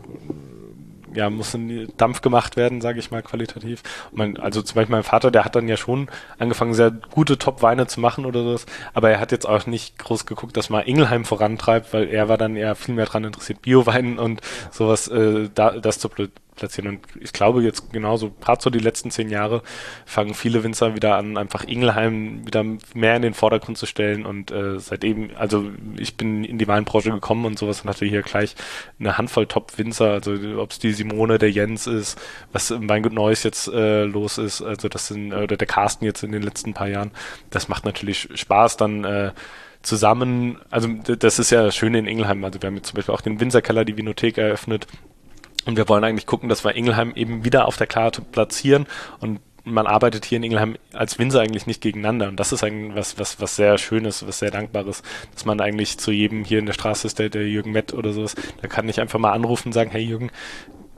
ja, musste Dampf gemacht werden, sage ich mal, qualitativ. Man, also zum Beispiel mein Vater, der hat dann ja schon angefangen, sehr gute Top-Weine zu machen oder sowas, aber er hat jetzt auch nicht groß geguckt, dass man Ingelheim vorantreibt, weil er war dann eher viel mehr dran interessiert, Bio-Weinen und sowas, äh, da, das zu platzieren. Und ich glaube jetzt genauso, gerade so die letzten zehn Jahre fangen viele Winzer wieder an, einfach Ingelheim wieder mehr in den Vordergrund zu stellen. Und äh, seitdem, also ich bin in die Weinbranche gekommen und sowas und hatte hier gleich eine Handvoll Top-Winzer, also ob es die Simone, der Jens ist, was im Weingut Neues jetzt äh, los ist, also das sind, oder der Carsten jetzt in den letzten paar Jahren, das macht natürlich Spaß, dann äh, zusammen, also das ist ja schön in Ingelheim, also wir haben jetzt zum Beispiel auch den Winzerkeller, die Vinothek eröffnet und wir wollen eigentlich gucken, dass wir Ingelheim eben wieder auf der Karte platzieren und man arbeitet hier in Ingelheim als Winzer eigentlich nicht gegeneinander. Und das ist eigentlich was, was, was sehr Schönes, was sehr Dankbares, dass man eigentlich zu jedem hier in der Straße ist, der, der Jürgen Mett oder sowas, da kann ich einfach mal anrufen und sagen, hey Jürgen,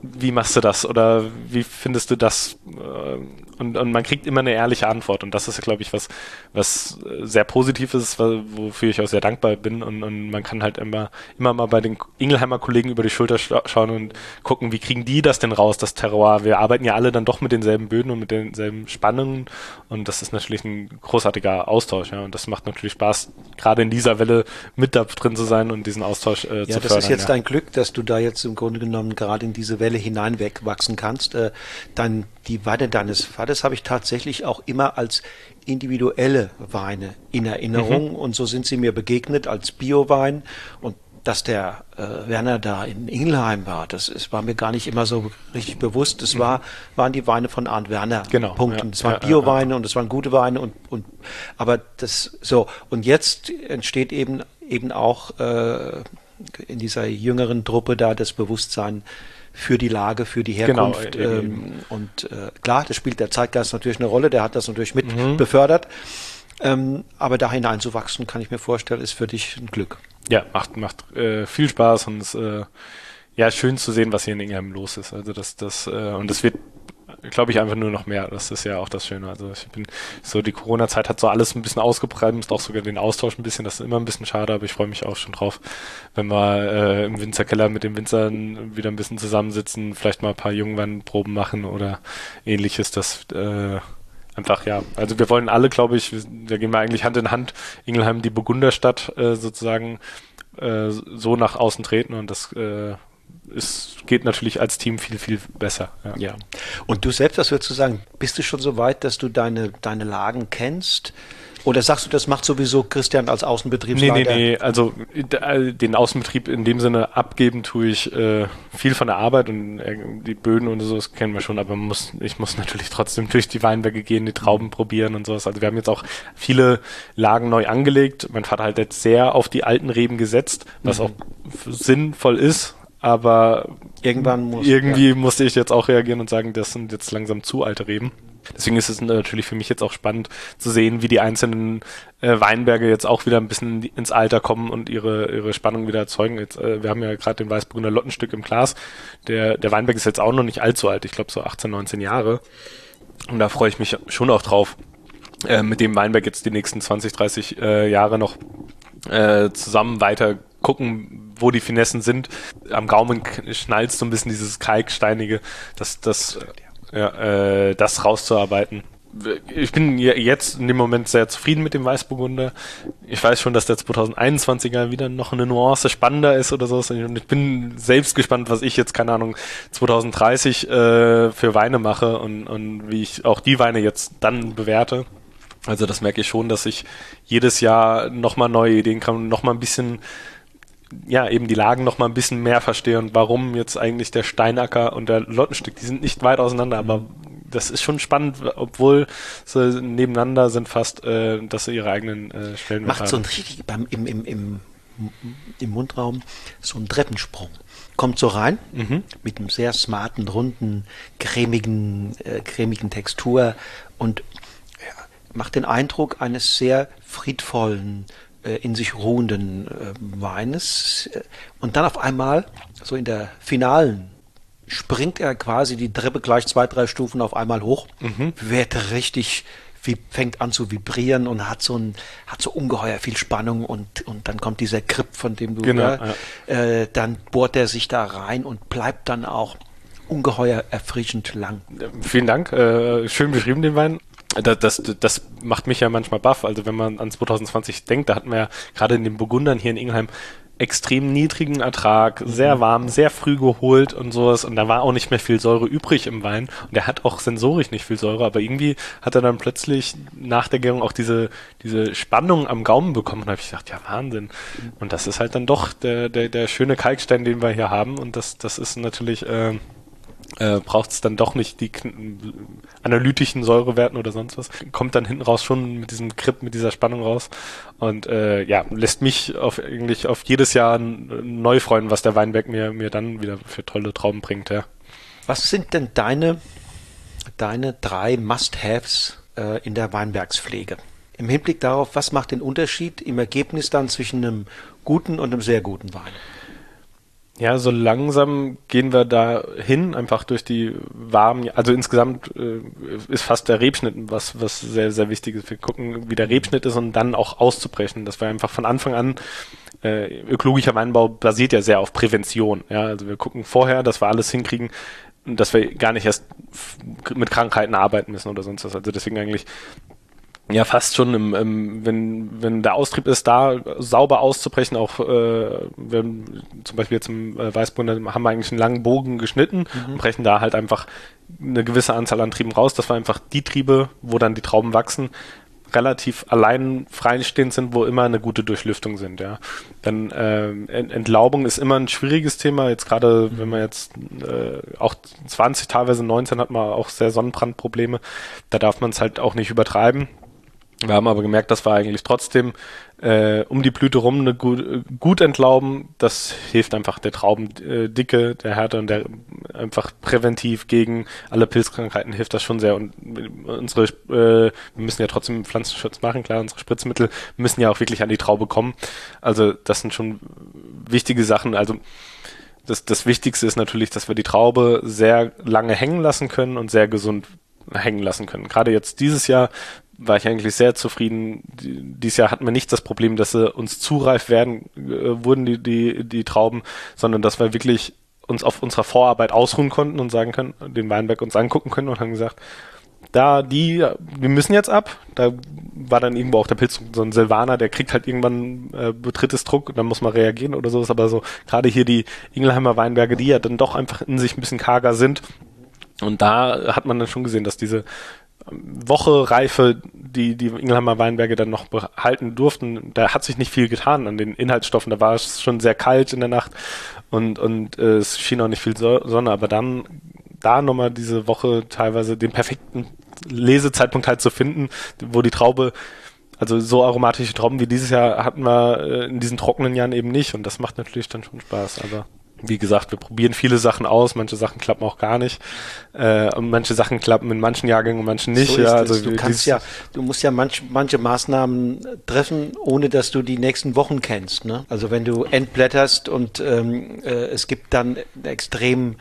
wie machst du das oder wie findest du das? Äh, und, und man kriegt immer eine ehrliche Antwort und das ist, glaube ich, was, was sehr Positives, wofür ich auch sehr dankbar bin und, und man kann halt immer, immer mal bei den Ingelheimer Kollegen über die Schulter schauen und gucken, wie kriegen die das denn raus, das Terroir? Wir arbeiten ja alle dann doch mit denselben Böden und mit denselben Spannungen und das ist natürlich ein großartiger Austausch, ja, und das macht natürlich Spaß, gerade in dieser Welle mit da drin zu sein und diesen Austausch äh, ja, zu fördern. Ja, das ist jetzt ja. dein Glück, dass du da jetzt im Grunde genommen gerade in diese Welle Welle hineinwachsen kannst. Äh, dann die Weine deines Vaters habe ich tatsächlich auch immer als individuelle Weine in Erinnerung mhm. und so sind sie mir begegnet als Biowein und dass der äh, Werner da in Ingelheim war, das ist, war mir gar nicht immer so richtig bewusst. Es war, waren die Weine von Arndt Werner. Genau. Punkt. Ja, es waren ja, Bioweine ja, und es waren gute Weine und, und aber das so und jetzt entsteht eben eben auch äh, in dieser jüngeren Truppe da das Bewusstsein, für die Lage, für die genau, Herkunft. Genau, ähm, und äh, klar, das spielt der Zeitgeist natürlich eine Rolle, der hat das natürlich mit mhm. befördert. Ähm, aber da hineinzuwachsen, kann ich mir vorstellen, ist für dich ein Glück. Ja, macht, macht äh, viel Spaß und es äh, ja schön zu sehen, was hier in Ingham los ist. Also das, das, äh, und es wird glaube ich, einfach nur noch mehr. Das ist ja auch das Schöne. Also ich bin so, die Corona-Zeit hat so alles ein bisschen ausgebremst, auch sogar den Austausch ein bisschen. Das ist immer ein bisschen schade, aber ich freue mich auch schon drauf, wenn wir äh, im Winzerkeller mit den Winzern wieder ein bisschen zusammensitzen, vielleicht mal ein paar Jungweinproben machen oder ähnliches. Das äh, einfach, ja. Also wir wollen alle, glaube ich, da gehen wir eigentlich Hand in Hand, Ingelheim, die Burgunderstadt äh, sozusagen äh, so nach außen treten und das äh, es geht natürlich als Team viel, viel besser. Ja. ja. Und du selbst, was würdest du sagen? Bist du schon so weit, dass du deine, deine Lagen kennst? Oder sagst du, das macht sowieso Christian als Außenbetriebsleiter? Nee, nee, nee. Also äh, den Außenbetrieb in dem Sinne abgeben tue ich äh, viel von der Arbeit und äh, die Böden und so, das kennen wir schon, aber man muss, ich muss natürlich trotzdem durch die Weinberge gehen, die Trauben probieren und sowas. Also wir haben jetzt auch viele Lagen neu angelegt. Mein Vater hat jetzt sehr auf die alten Reben gesetzt, was mhm. auch sinnvoll ist, aber irgendwann muss, irgendwie ja. musste ich jetzt auch reagieren und sagen, das sind jetzt langsam zu alte Reben. Deswegen ist es natürlich für mich jetzt auch spannend zu sehen, wie die einzelnen äh, Weinberge jetzt auch wieder ein bisschen ins Alter kommen und ihre, ihre Spannung wieder erzeugen. Jetzt, äh, wir haben ja gerade den Weißbrunner Lottenstück im Glas. Der, der Weinberg ist jetzt auch noch nicht allzu alt, ich glaube so 18, 19 Jahre. Und da freue ich mich schon auch drauf, äh, mit dem Weinberg jetzt die nächsten 20, 30 äh, Jahre noch äh, zusammen weiter gucken, wo die Finessen sind. Am Gaumen schnallt so ein bisschen dieses kalksteinige, das, das, ja, äh, das rauszuarbeiten. Ich bin jetzt in dem Moment sehr zufrieden mit dem Weißburgunder. Ich weiß schon, dass der 2021er wieder noch eine Nuance spannender ist oder so. Und ich bin selbst gespannt, was ich jetzt, keine Ahnung, 2030 äh, für Weine mache und, und wie ich auch die Weine jetzt dann bewerte. Also das merke ich schon, dass ich jedes Jahr nochmal neue Ideen kann nochmal ein bisschen ja, eben die Lagen noch mal ein bisschen mehr verstehe und warum jetzt eigentlich der Steinacker und der Lottenstück, die sind nicht weit auseinander, aber das ist schon spannend, obwohl sie nebeneinander sind fast, äh, dass sie ihre eigenen äh, Stellen Macht haben. so ein richtig beim, im, im, im, im Mundraum so einen Treppensprung. Kommt so rein mhm. mit einem sehr smarten, runden, cremigen, äh, cremigen Textur und ja, macht den Eindruck eines sehr friedvollen, in sich ruhenden äh, Weines. Und dann auf einmal, so in der finalen springt er quasi die Treppe gleich zwei, drei Stufen auf einmal hoch, mhm. wird richtig, wie, fängt an zu vibrieren und hat so ein, hat so ungeheuer viel Spannung und, und dann kommt dieser Grip, von dem du, genau, ja, ja. Äh, dann bohrt er sich da rein und bleibt dann auch ungeheuer erfrischend lang. Vielen Dank, äh, schön beschrieben den Wein. Das, das, das macht mich ja manchmal baff. Also wenn man an 2020 denkt, da hatten wir ja gerade in den Burgundern hier in Ingelheim extrem niedrigen Ertrag, sehr mhm. warm, sehr früh geholt und sowas. Und da war auch nicht mehr viel Säure übrig im Wein. Und der hat auch sensorisch nicht viel Säure, aber irgendwie hat er dann plötzlich nach der Gärung auch diese, diese Spannung am Gaumen bekommen. Und da habe ich gedacht, ja, Wahnsinn. Und das ist halt dann doch der, der, der schöne Kalkstein, den wir hier haben. Und das, das ist natürlich, äh, äh, braucht es dann doch nicht die analytischen Säurewerten oder sonst was. Kommt dann hinten raus schon mit diesem Grip, mit dieser Spannung raus. Und äh, ja, lässt mich auf eigentlich auf jedes Jahr neu freuen, was der Weinberg mir, mir dann wieder für tolle Trauben bringt, ja. Was sind denn deine, deine drei Must-Haves äh, in der Weinbergspflege? Im Hinblick darauf, was macht den Unterschied im Ergebnis dann zwischen einem guten und einem sehr guten Wein? Ja, so langsam gehen wir da hin, einfach durch die warmen, also insgesamt äh, ist fast der Rebschnitt was, was sehr, sehr wichtig ist. Wir gucken, wie der Rebschnitt ist und dann auch auszubrechen. Das war einfach von Anfang an, äh, ökologischer Weinbau basiert ja sehr auf Prävention. Ja, also wir gucken vorher, dass wir alles hinkriegen, dass wir gar nicht erst mit Krankheiten arbeiten müssen oder sonst was. Also deswegen eigentlich ja fast schon im, im, wenn wenn der Austrieb ist, da sauber auszubrechen, auch äh, wenn zum Beispiel jetzt im äh, Weißbund haben wir eigentlich einen langen Bogen geschnitten mhm. und brechen da halt einfach eine gewisse Anzahl an Trieben raus. Das war einfach die Triebe, wo dann die Trauben wachsen, relativ allein freistehend sind, wo immer eine gute Durchlüftung sind, ja. Dann äh, Entlaubung ist immer ein schwieriges Thema. Jetzt gerade, mhm. wenn man jetzt äh, auch 20, teilweise 19 hat man auch sehr Sonnenbrandprobleme, da darf man es halt auch nicht übertreiben. Wir haben aber gemerkt, dass wir eigentlich trotzdem äh, um die Blüte rum eine gut, gut entlauben. Das hilft einfach der Traubendicke, der Härte und der einfach präventiv gegen alle Pilzkrankheiten hilft das schon sehr. Und unsere, äh, wir müssen ja trotzdem Pflanzenschutz machen, klar, unsere Spritzmittel müssen ja auch wirklich an die Traube kommen. Also das sind schon wichtige Sachen. Also das, das Wichtigste ist natürlich, dass wir die Traube sehr lange hängen lassen können und sehr gesund hängen lassen können. Gerade jetzt dieses Jahr war ich eigentlich sehr zufrieden. Dieses Jahr hatten wir nicht das Problem, dass sie uns zu reif werden, äh, wurden die, die, die Trauben, sondern dass wir wirklich uns auf unserer Vorarbeit ausruhen konnten und sagen können, den Weinberg uns angucken können und haben gesagt, da die, wir müssen jetzt ab. Da war dann irgendwo auch der Pilz, so ein Silvaner, der kriegt halt irgendwann äh, betrittes Druck und dann muss man reagieren oder so. Ist aber so, gerade hier die Ingelheimer Weinberge, die ja dann doch einfach in sich ein bisschen karger sind. Und da hat man dann schon gesehen, dass diese Woche Reife, die die Ingelheimer Weinberge dann noch behalten durften, da hat sich nicht viel getan an den Inhaltsstoffen. Da war es schon sehr kalt in der Nacht und, und äh, es schien auch nicht viel Sonne. Aber dann da nochmal diese Woche teilweise den perfekten Lesezeitpunkt halt zu finden, wo die Traube also so aromatische Trauben wie dieses Jahr hatten wir äh, in diesen trockenen Jahren eben nicht und das macht natürlich dann schon Spaß. Aber wie gesagt, wir probieren viele Sachen aus, manche Sachen klappen auch gar nicht. Äh, und manche Sachen klappen in manchen Jahrgängen und manchen nicht. So ja, also du kannst ja, du musst ja manch, manche Maßnahmen treffen, ohne dass du die nächsten Wochen kennst. Ne? Also wenn du entblätterst und ähm, äh, es gibt dann extrem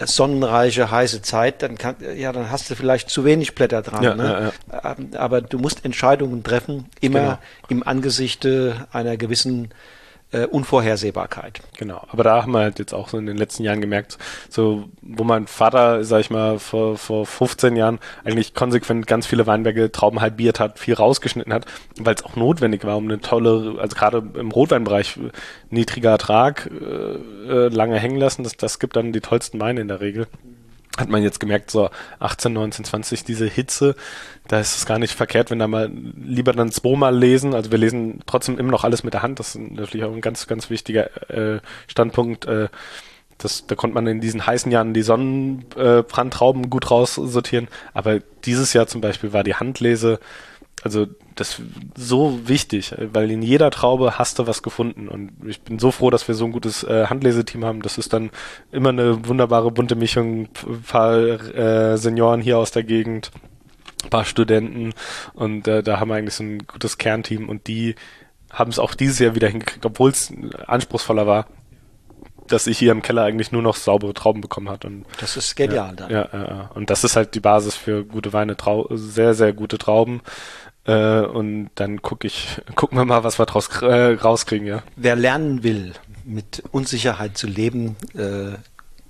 sonnenreiche, heiße Zeit, dann kann, ja, dann hast du vielleicht zu wenig Blätter dran. Ja, ne? ja, ja. Ähm, aber du musst Entscheidungen treffen, immer genau. im Angesichte einer gewissen äh, Unvorhersehbarkeit. Genau, aber da haben wir halt jetzt auch so in den letzten Jahren gemerkt, so wo mein Vater, sag ich mal, vor, vor 15 Jahren eigentlich konsequent ganz viele Weinberge Trauben halbiert hat, viel rausgeschnitten hat, weil es auch notwendig war, um eine tolle, also gerade im Rotweinbereich niedriger Ertrag, äh, äh lange hängen lassen, das, das gibt dann die tollsten Weine in der Regel hat man jetzt gemerkt, so 18, 19, 20, diese Hitze, da ist es gar nicht verkehrt, wenn da mal lieber dann zweimal lesen. Also wir lesen trotzdem immer noch alles mit der Hand. Das ist natürlich auch ein ganz, ganz wichtiger äh, Standpunkt. Äh, das, da konnte man in diesen heißen Jahren die Sonnenbrandtrauben gut raussortieren. Aber dieses Jahr zum Beispiel war die Handlese, also das so wichtig, weil in jeder Traube hast du was gefunden. Und ich bin so froh, dass wir so ein gutes äh, Handleseteam haben. Das ist dann immer eine wunderbare bunte Mischung, ein paar äh, Senioren hier aus der Gegend, ein paar Studenten und äh, da haben wir eigentlich so ein gutes Kernteam und die haben es auch dieses Jahr wieder hingekriegt, obwohl es anspruchsvoller war, dass ich hier im Keller eigentlich nur noch saubere Trauben bekommen hat. Und, das ist genial ja, dann. Ja, ja, und das ist halt die Basis für gute Weine, Trau sehr, sehr gute Trauben. Äh, und dann guck ich, gucken wir mal, was wir draus äh, rauskriegen, ja. Wer lernen will, mit Unsicherheit zu leben, äh,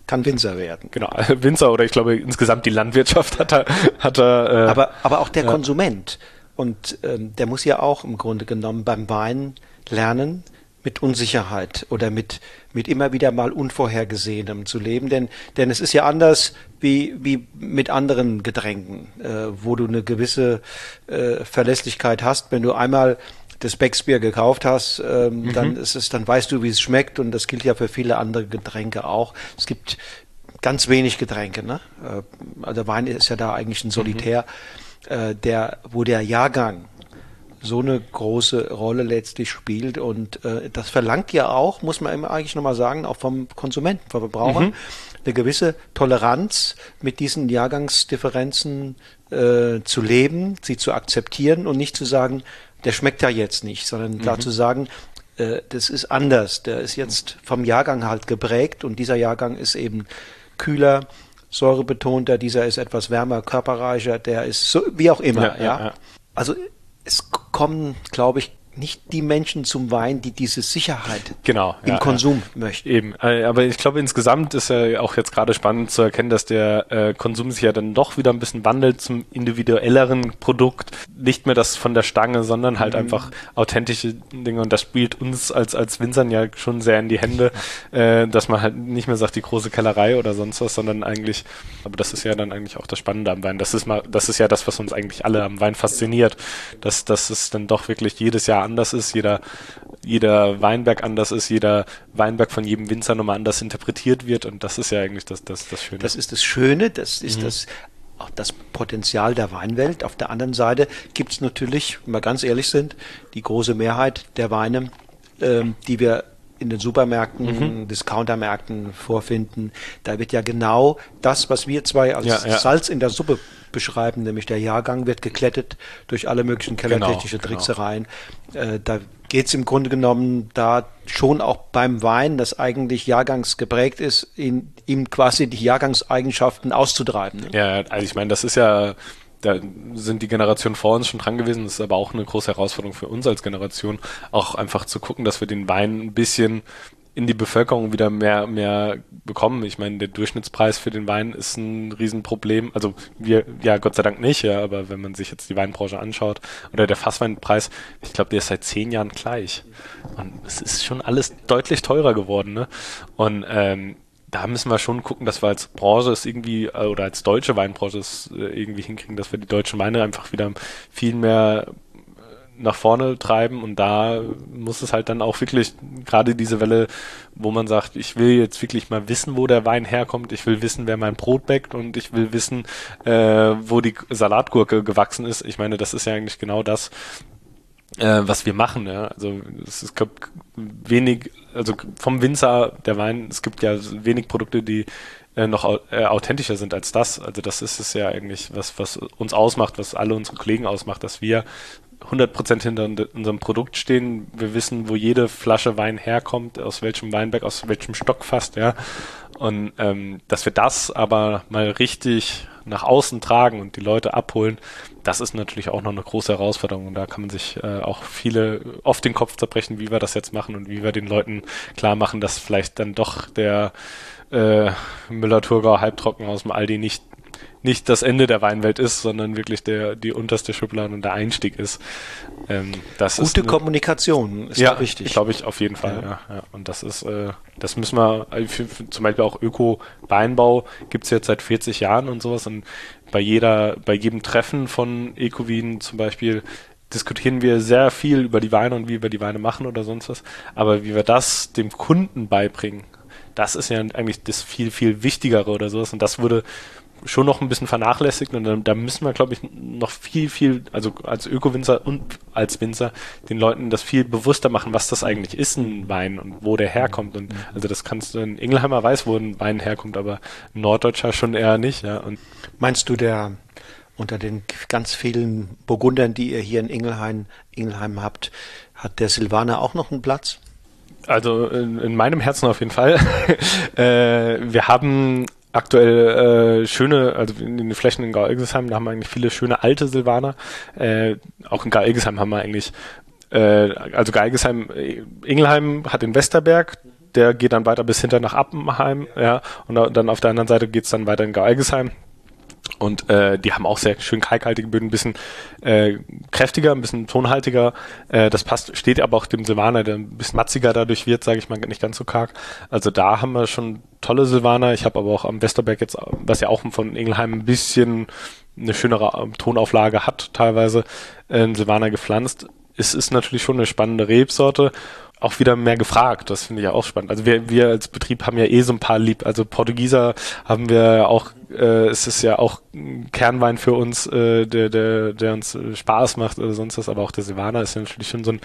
kann Winzer werden. Genau, Winzer oder ich glaube insgesamt die Landwirtschaft hat er. Hat er äh, aber, aber auch der ja. Konsument. Und ähm, der muss ja auch im Grunde genommen beim Wein lernen, mit Unsicherheit oder mit, mit immer wieder mal Unvorhergesehenem zu leben. Denn, denn es ist ja anders wie, wie mit anderen Getränken, äh, wo du eine gewisse äh, Verlässlichkeit hast. Wenn du einmal das Becksbier gekauft hast, ähm, mhm. dann ist es, dann weißt du, wie es schmeckt und das gilt ja für viele andere Getränke auch. Es gibt ganz wenig Getränke, ne? Äh, also Wein ist ja da eigentlich ein Solitär, mhm. äh, der, wo der Jahrgang so eine große Rolle letztlich spielt. Und äh, das verlangt ja auch, muss man eigentlich nochmal sagen, auch vom Konsumenten, vom Verbraucher, mhm. eine gewisse Toleranz mit diesen Jahrgangsdifferenzen äh, zu leben, sie zu akzeptieren und nicht zu sagen, der schmeckt ja jetzt nicht, sondern mhm. klar zu sagen, äh, das ist anders, der ist jetzt vom Jahrgang halt geprägt und dieser Jahrgang ist eben kühler, säurebetonter, dieser ist etwas wärmer, körperreicher, der ist so, wie auch immer, ja. ja. ja. Also es kommen, glaube ich, nicht die Menschen zum Wein, die diese Sicherheit genau, im ja, Konsum ja. möchten. Eben, äh, aber ich glaube insgesamt ist ja auch jetzt gerade spannend zu erkennen, dass der äh, Konsum sich ja dann doch wieder ein bisschen wandelt zum individuelleren Produkt. Nicht mehr das von der Stange, sondern halt mhm. einfach authentische Dinge und das spielt uns als, als Winzern ja schon sehr in die Hände, äh, dass man halt nicht mehr sagt, die große Kellerei oder sonst was, sondern eigentlich, aber das ist ja dann eigentlich auch das Spannende am Wein. Das ist mal, das ist ja das, was uns eigentlich alle am Wein fasziniert, dass, dass es dann doch wirklich jedes Jahr anders ist, jeder, jeder Weinberg anders ist, jeder Weinberg von jedem Winzer nochmal anders interpretiert wird und das ist ja eigentlich das, das, das Schöne. Das ist das Schöne, das ist mhm. das auch das Potenzial der Weinwelt. Auf der anderen Seite gibt es natürlich, wenn wir ganz ehrlich sind, die große Mehrheit der Weine, ähm, die wir in den Supermärkten, mhm. Discountermärkten vorfinden. Da wird ja genau das, was wir zwei als ja, ja. Salz in der Suppe beschreiben, nämlich der Jahrgang wird geklettet durch alle möglichen kellertechnische genau, Tricksereien. Genau. Äh, da geht es im Grunde genommen da schon auch beim Wein, das eigentlich jahrgangsgeprägt ist, in, ihm quasi die Jahrgangseigenschaften auszutreiben. Ne? Ja, also ich meine, das ist ja da sind die Generationen vor uns schon dran gewesen. Das ist aber auch eine große Herausforderung für uns als Generation, auch einfach zu gucken, dass wir den Wein ein bisschen in die Bevölkerung wieder mehr, mehr bekommen. Ich meine, der Durchschnittspreis für den Wein ist ein Riesenproblem. Also wir, ja, Gott sei Dank nicht, ja, aber wenn man sich jetzt die Weinbranche anschaut, oder der Fassweinpreis, ich glaube, der ist seit zehn Jahren gleich. Und es ist schon alles deutlich teurer geworden, ne? Und ähm, da müssen wir schon gucken, dass wir als Branche es irgendwie, äh, oder als deutsche Weinbranche es äh, irgendwie hinkriegen, dass wir die deutschen Weine einfach wieder viel mehr nach vorne treiben. Und da muss es halt dann auch wirklich gerade diese Welle, wo man sagt, ich will jetzt wirklich mal wissen, wo der Wein herkommt, ich will wissen, wer mein Brot backt. Und ich will wissen, äh, wo die Salatgurke gewachsen ist. Ich meine, das ist ja eigentlich genau das, äh, was wir machen. Ja? Also es, es gibt wenig, also vom Winzer der Wein, es gibt ja wenig Produkte, die äh, noch äh, authentischer sind als das. Also das ist es ja eigentlich, was, was uns ausmacht, was alle unsere Kollegen ausmacht, dass wir 100% hinter unserem Produkt stehen. Wir wissen, wo jede Flasche Wein herkommt, aus welchem Weinberg, aus welchem Stock fast, ja. Und ähm, dass wir das aber mal richtig nach außen tragen und die Leute abholen, das ist natürlich auch noch eine große Herausforderung. Und da kann man sich äh, auch viele oft den Kopf zerbrechen, wie wir das jetzt machen und wie wir den Leuten klar machen, dass vielleicht dann doch der äh, Müller-Thurgau halbtrocken aus dem Aldi nicht nicht das Ende der Weinwelt ist, sondern wirklich der, die unterste Schublade und der Einstieg ist. Ähm, das Gute ist Kommunikation ist ja, wichtig. glaube ich auf jeden Fall. Ja. Ja, ja. Und das ist, äh, das müssen wir, äh, für, für, zum Beispiel auch Öko-Weinbau gibt es jetzt seit 40 Jahren und sowas. Und bei jeder, bei jedem Treffen von Ecowin zum Beispiel diskutieren wir sehr viel über die Weine und wie wir die Weine machen oder sonst was. Aber wie wir das dem Kunden beibringen, das ist ja eigentlich das viel, viel Wichtigere oder sowas. Und das wurde schon noch ein bisschen vernachlässigt und da, da müssen wir, glaube ich, noch viel, viel, also als Öko-Winzer und als Winzer den Leuten das viel bewusster machen, was das eigentlich ist, ein Wein und wo der herkommt. Und also das kannst du in Ingelheimer weiß, wo ein Wein herkommt, aber ein Norddeutscher schon eher nicht, ja. Und Meinst du, der unter den ganz vielen Burgundern, die ihr hier in Ingelheim, Ingelheim habt, hat der Silvaner auch noch einen Platz? Also in, in meinem Herzen auf jeden Fall. äh, wir haben aktuell äh, schöne, also in den Flächen in Gau-Ilgesheim, da haben wir eigentlich viele schöne alte Silvaner. Äh, auch in Gau-Ilgesheim haben wir eigentlich, äh, also Gau-Ilgesheim, äh, Ingelheim hat den Westerberg, der geht dann weiter bis hinter nach Appenheim, ja, und dann auf der anderen Seite geht's dann weiter in Gau-Ilgesheim. Und äh, die haben auch sehr schön kalkhaltige Böden, ein bisschen äh, kräftiger, ein bisschen tonhaltiger. Äh, das passt, steht aber auch dem Silvaner, der ein bisschen matziger dadurch wird, sage ich mal, nicht ganz so karg. Also da haben wir schon tolle Silvaner. Ich habe aber auch am Westerberg jetzt, was ja auch von Ingelheim ein bisschen eine schönere Tonauflage hat, teilweise äh, Silvaner gepflanzt. Es ist natürlich schon eine spannende Rebsorte auch wieder mehr gefragt. Das finde ich ja auch spannend. Also wir, wir als Betrieb haben ja eh so ein paar lieb. Also Portugieser haben wir auch, äh, es ist ja auch ein Kernwein für uns, äh, der, der, der uns äh, Spaß macht oder sonst was. Aber auch der Silvaner ist ja natürlich schon so ein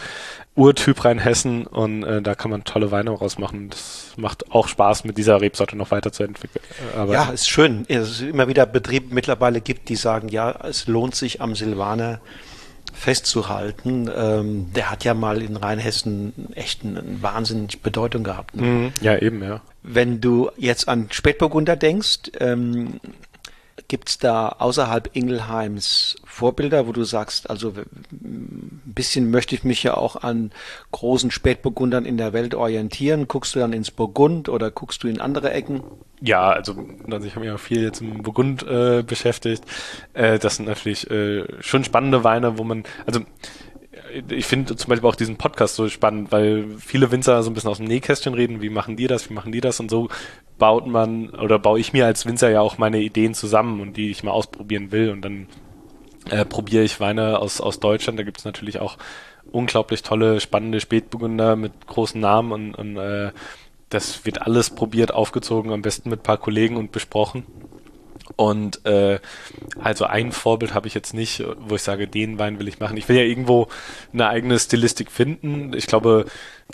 Urtyp rein Hessen und äh, da kann man tolle Weine rausmachen. Das macht auch Spaß, mit dieser Rebsorte noch weiterzuentwickeln. Aber ja, ist schön. Es ist immer wieder Betriebe mittlerweile gibt, die sagen, ja, es lohnt sich am Silvaner festzuhalten. Ähm, der hat ja mal in Rheinhessen echt eine wahnsinnig Bedeutung gehabt. Ne? Mhm. Ja, eben, ja. Wenn du jetzt an Spätburgunder denkst, ähm, Gibt es da außerhalb Ingelheims Vorbilder, wo du sagst, also ein bisschen möchte ich mich ja auch an großen Spätburgundern in der Welt orientieren. Guckst du dann ins Burgund oder guckst du in andere Ecken? Ja, also, ich habe mich auch viel jetzt im Burgund äh, beschäftigt. Äh, das sind natürlich äh, schon spannende Weine, wo man, also ich finde zum Beispiel auch diesen Podcast so spannend, weil viele Winzer so ein bisschen aus dem Nähkästchen reden, wie machen die das, wie machen die das und so baut man oder baue ich mir als Winzer ja auch meine Ideen zusammen und die ich mal ausprobieren will und dann äh, probiere ich Weine aus, aus Deutschland. Da gibt es natürlich auch unglaublich tolle, spannende Spätburgunder mit großen Namen und, und äh, das wird alles probiert, aufgezogen, am besten mit ein paar Kollegen und besprochen. Und äh, also ein Vorbild habe ich jetzt nicht, wo ich sage, den Wein will ich machen. Ich will ja irgendwo eine eigene Stilistik finden. Ich glaube,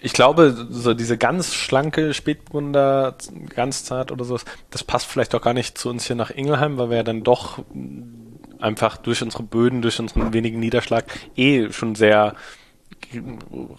ich glaube, so diese ganz schlanke Spätburgunder, ganz zart oder sowas, das passt vielleicht auch gar nicht zu uns hier nach Ingelheim, weil wir ja dann doch einfach durch unsere Böden, durch unseren wenigen Niederschlag eh schon sehr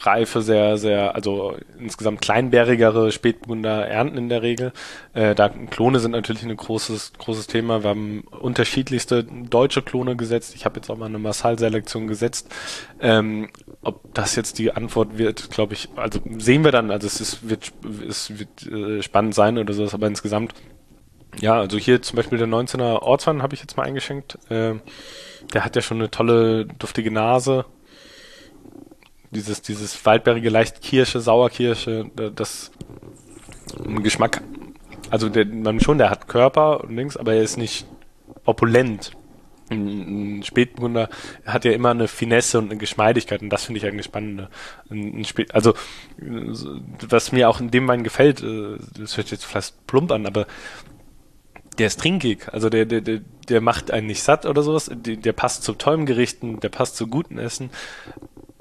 reife, sehr, sehr, also insgesamt kleinbärigere Spätburgunder ernten in der Regel. Äh, da Klone sind natürlich ein großes, großes Thema. Wir haben unterschiedlichste deutsche Klone gesetzt. Ich habe jetzt auch mal eine Massal-Selektion gesetzt. Ähm, ob das jetzt die Antwort wird, glaube ich, also sehen wir dann. Also es ist, wird, es wird äh, spannend sein oder sowas, aber insgesamt ja, also hier zum Beispiel der 19er Ortswein habe ich jetzt mal eingeschenkt. Äh, der hat ja schon eine tolle, duftige Nase dieses, dieses waldbeerige, leicht Kirsche, Sauerkirsche, das Geschmack, also der, man schon, der hat Körper und links, aber er ist nicht opulent. Ein, Spätburgunder hat ja immer eine Finesse und eine Geschmeidigkeit und das finde ich eigentlich spannend. Also was mir auch in dem Wein gefällt, äh, das hört jetzt fast plump an, aber der ist trinkig, also der, der, der, der macht einen nicht satt oder sowas, der, der passt zu tollen Gerichten, der passt zu guten Essen,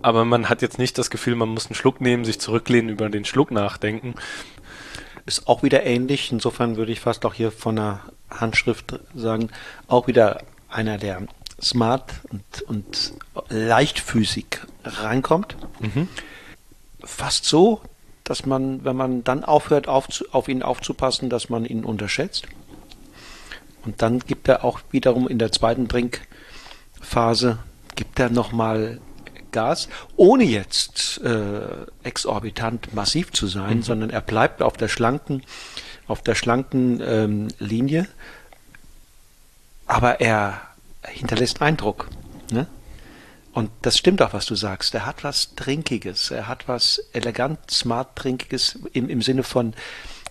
aber man hat jetzt nicht das Gefühl, man muss einen Schluck nehmen, sich zurücklehnen, über den Schluck nachdenken. Ist auch wieder ähnlich, insofern würde ich fast auch hier von der Handschrift sagen, auch wieder einer, der smart und, und leichtfüßig reinkommt. Mhm. Fast so, dass man, wenn man dann aufhört, auf, auf ihn aufzupassen, dass man ihn unterschätzt. Und dann gibt er auch wiederum in der zweiten Trinkphase, gibt er nochmal Gas, ohne jetzt äh, exorbitant massiv zu sein, mhm. sondern er bleibt auf der schlanken, auf der schlanken ähm, Linie, aber er hinterlässt Eindruck. Ne? Und das stimmt auch, was du sagst. Er hat was Trinkiges, er hat was elegant, smart Trinkiges im, im Sinne von,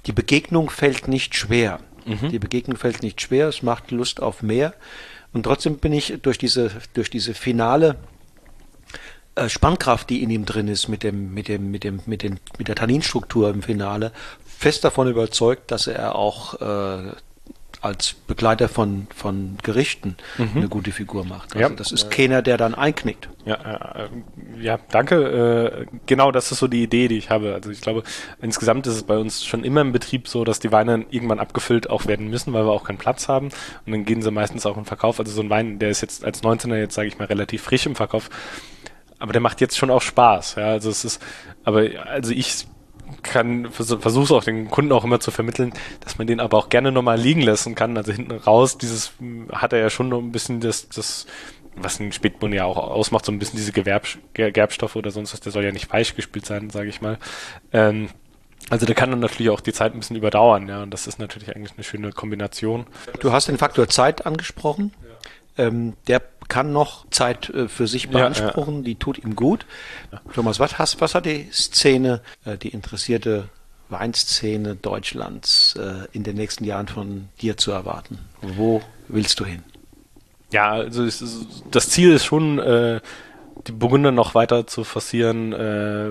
die Begegnung fällt nicht schwer. Mhm. Die Begegnung fällt nicht schwer, es macht Lust auf mehr. Und trotzdem bin ich durch diese, durch diese finale Spannkraft, die in ihm drin ist, mit dem, mit dem, mit dem, mit den, mit der Tanninstruktur im Finale, fest davon überzeugt, dass er auch äh, als Begleiter von, von Gerichten mhm. eine gute Figur macht. Also ja. das ist keiner, der dann einknickt. Ja, äh, ja, danke. Äh, genau, das ist so die Idee, die ich habe. Also ich glaube, insgesamt ist es bei uns schon immer im Betrieb so, dass die Weine irgendwann abgefüllt auch werden müssen, weil wir auch keinen Platz haben. Und dann gehen sie meistens auch in Verkauf. Also so ein Wein, der ist jetzt als 19er jetzt, sage ich mal, relativ frisch im Verkauf. Aber der macht jetzt schon auch Spaß. Ja, also es ist, aber also ich kann versuche auch den Kunden auch immer zu vermitteln, dass man den aber auch gerne nochmal liegen lassen kann. Also hinten raus, dieses hat er ja schon noch ein bisschen das, das was ein Spätburgunder ja auch ausmacht, so ein bisschen diese Gewerb, Gerbstoffe oder sonst was, der soll ja nicht weich gespielt sein, sage ich mal. Ähm, also der kann dann natürlich auch die Zeit ein bisschen überdauern, ja, und das ist natürlich eigentlich eine schöne Kombination. Du hast den Faktor Zeit angesprochen. Ja. Ähm, der kann noch Zeit äh, für sich beanspruchen, ja, ja. die tut ihm gut. Thomas, was, hast, was hat die Szene, äh, die interessierte Weinszene Deutschlands äh, in den nächsten Jahren von dir zu erwarten? Wo willst du hin? Ja, also ist, das Ziel ist schon, äh, die Burgunder noch weiter zu forcieren, äh,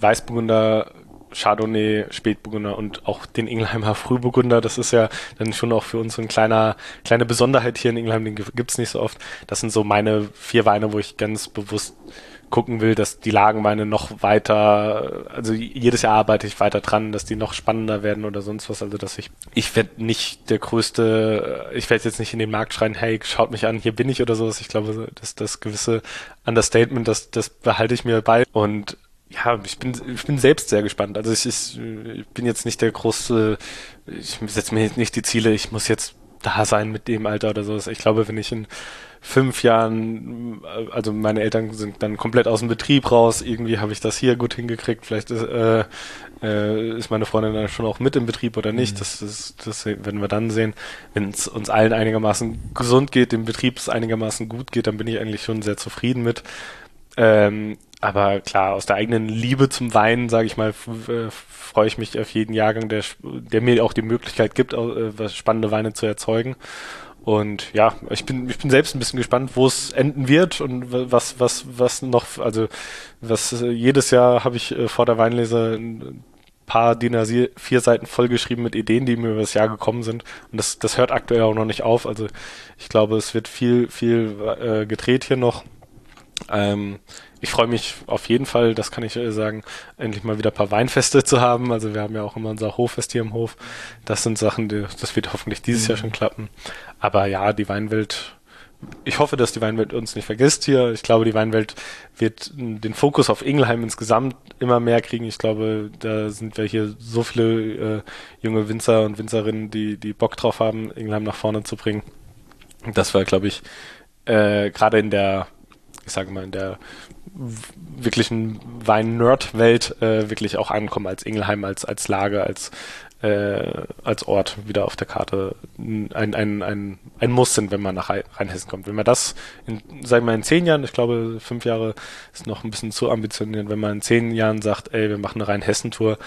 Weißburgunder Chardonnay, Spätburgunder und auch den Ingelheimer Frühburgunder. Das ist ja dann schon auch für uns so ein kleiner, kleine Besonderheit hier in Ingelheim, den gibt's nicht so oft. Das sind so meine vier Weine, wo ich ganz bewusst gucken will, dass die Lagenweine noch weiter, also jedes Jahr arbeite ich weiter dran, dass die noch spannender werden oder sonst was. Also dass ich, ich werde nicht der größte, ich werde jetzt nicht in den Markt schreien, hey, schaut mich an, hier bin ich oder sowas. Ich glaube, dass das gewisse Understatement, das, das behalte ich mir bei. Und ja, ich bin, ich bin selbst sehr gespannt. Also ich, ich, ich bin jetzt nicht der große, ich setze mir nicht die Ziele, ich muss jetzt da sein mit dem Alter oder so. Ich glaube, wenn ich in fünf Jahren, also meine Eltern sind dann komplett aus dem Betrieb raus, irgendwie habe ich das hier gut hingekriegt, vielleicht ist, äh, äh, ist meine Freundin dann schon auch mit im Betrieb oder nicht, mhm. das, das, das werden wir dann sehen. Wenn es uns allen einigermaßen gesund geht, dem Betrieb es einigermaßen gut geht, dann bin ich eigentlich schon sehr zufrieden mit. Ähm, aber klar, aus der eigenen Liebe zum Wein, sage ich mal, äh, freue ich mich auf jeden Jahrgang, der, der mir auch die Möglichkeit gibt, äh, spannende Weine zu erzeugen. Und ja, ich bin, ich bin selbst ein bisschen gespannt, wo es enden wird und was, was, was noch, also was äh, jedes Jahr habe ich vor der Weinlese ein paar DIN A4 Seiten vollgeschrieben mit Ideen, die mir über das Jahr gekommen sind. Und das, das hört aktuell auch noch nicht auf. Also ich glaube, es wird viel, viel äh, gedreht hier noch. Ähm, ich freue mich auf jeden Fall, das kann ich äh, sagen, endlich mal wieder ein paar Weinfeste zu haben. Also wir haben ja auch immer unser Hoffest hier im Hof. Das sind Sachen, die, das wird hoffentlich dieses mhm. Jahr schon klappen. Aber ja, die Weinwelt, ich hoffe, dass die Weinwelt uns nicht vergisst hier. Ich glaube, die Weinwelt wird den Fokus auf Ingelheim insgesamt immer mehr kriegen. Ich glaube, da sind wir hier so viele äh, junge Winzer und Winzerinnen, die, die Bock drauf haben, Ingelheim nach vorne zu bringen. Das war, glaube ich, äh, gerade in der, ich sage mal, in der wirklichen Wein-Nerd-Welt äh, wirklich auch ankommen als Ingelheim, als, als Lage, als, äh, als Ort wieder auf der Karte ein, ein, ein, ein Muss sind, wenn man nach Rheinhessen kommt. Wenn man das, in, sagen wir mal in zehn Jahren, ich glaube fünf Jahre ist noch ein bisschen zu ambitioniert, wenn man in zehn Jahren sagt, ey, wir machen eine Rheinhessen-Tour,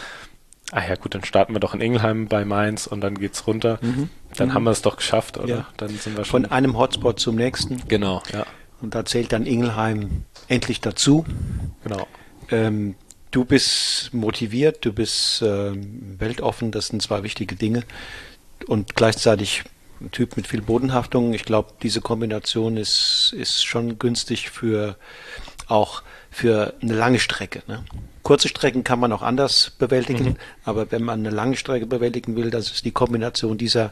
ah ja gut, dann starten wir doch in Ingelheim bei Mainz und dann geht's runter. Mhm. Dann mhm. haben wir es doch geschafft, oder? Ja. Dann sind wir schon. Von einem Hotspot zum nächsten. Genau, ja. Und da zählt dann Ingelheim endlich dazu. Genau. Ähm, du bist motiviert, du bist ähm, weltoffen, das sind zwei wichtige Dinge. Und gleichzeitig ein Typ mit viel Bodenhaftung. Ich glaube, diese Kombination ist, ist schon günstig für auch für eine lange Strecke. Ne? Kurze Strecken kann man auch anders bewältigen, mhm. aber wenn man eine lange Strecke bewältigen will, das ist die Kombination dieser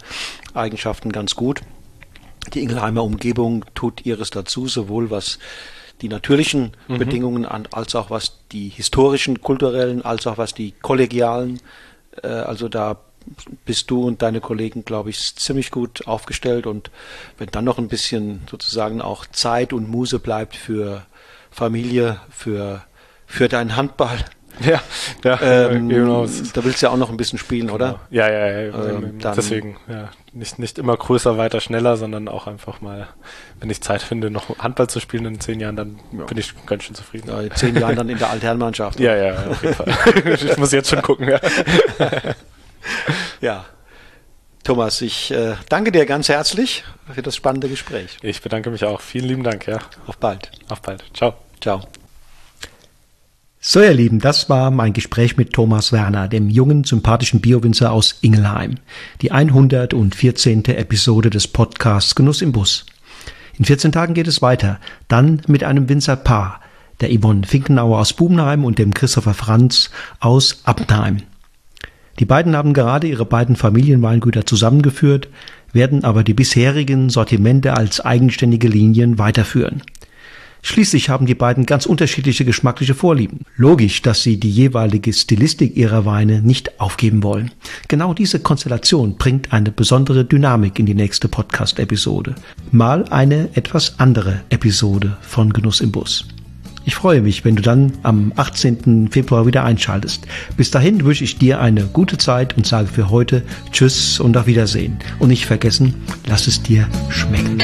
Eigenschaften ganz gut. Die Ingelheimer Umgebung tut ihres dazu, sowohl was die natürlichen mhm. Bedingungen an, als auch was die historischen, kulturellen, als auch was die kollegialen. Äh, also da bist du und deine Kollegen, glaube ich, ziemlich gut aufgestellt. Und wenn dann noch ein bisschen sozusagen auch Zeit und Muse bleibt für Familie, für, für deinen Handball, Ja, ja ähm, genau. Da willst du ja auch noch ein bisschen spielen, oder? Ja, ja, ja. Ähm, deswegen, ja. Nicht, nicht immer größer, weiter, schneller, sondern auch einfach mal, wenn ich Zeit finde, noch Handball zu spielen in zehn Jahren, dann ja. bin ich ganz schön zufrieden. Ja, in zehn Jahren dann in der Altherrenmannschaft. ja, ja, auf jeden Fall. ich muss jetzt schon gucken, ja. ja. Thomas, ich äh, danke dir ganz herzlich für das spannende Gespräch. Ich bedanke mich auch. Vielen lieben Dank, ja. Auf bald. Auf bald. Ciao. Ciao. So, ihr Lieben, das war mein Gespräch mit Thomas Werner, dem jungen, sympathischen Biowinzer aus Ingelheim. Die 114. Episode des Podcasts Genuss im Bus. In 14 Tagen geht es weiter, dann mit einem Winzerpaar, der Yvonne Finkenauer aus Bubenheim und dem Christopher Franz aus Abnheim. Die beiden haben gerade ihre beiden Familienweingüter zusammengeführt, werden aber die bisherigen Sortimente als eigenständige Linien weiterführen. Schließlich haben die beiden ganz unterschiedliche geschmackliche Vorlieben. Logisch, dass sie die jeweilige Stilistik ihrer Weine nicht aufgeben wollen. Genau diese Konstellation bringt eine besondere Dynamik in die nächste Podcast-Episode. Mal eine etwas andere Episode von Genuss im Bus. Ich freue mich, wenn du dann am 18. Februar wieder einschaltest. Bis dahin wünsche ich dir eine gute Zeit und sage für heute Tschüss und auf Wiedersehen. Und nicht vergessen, lass es dir schmecken.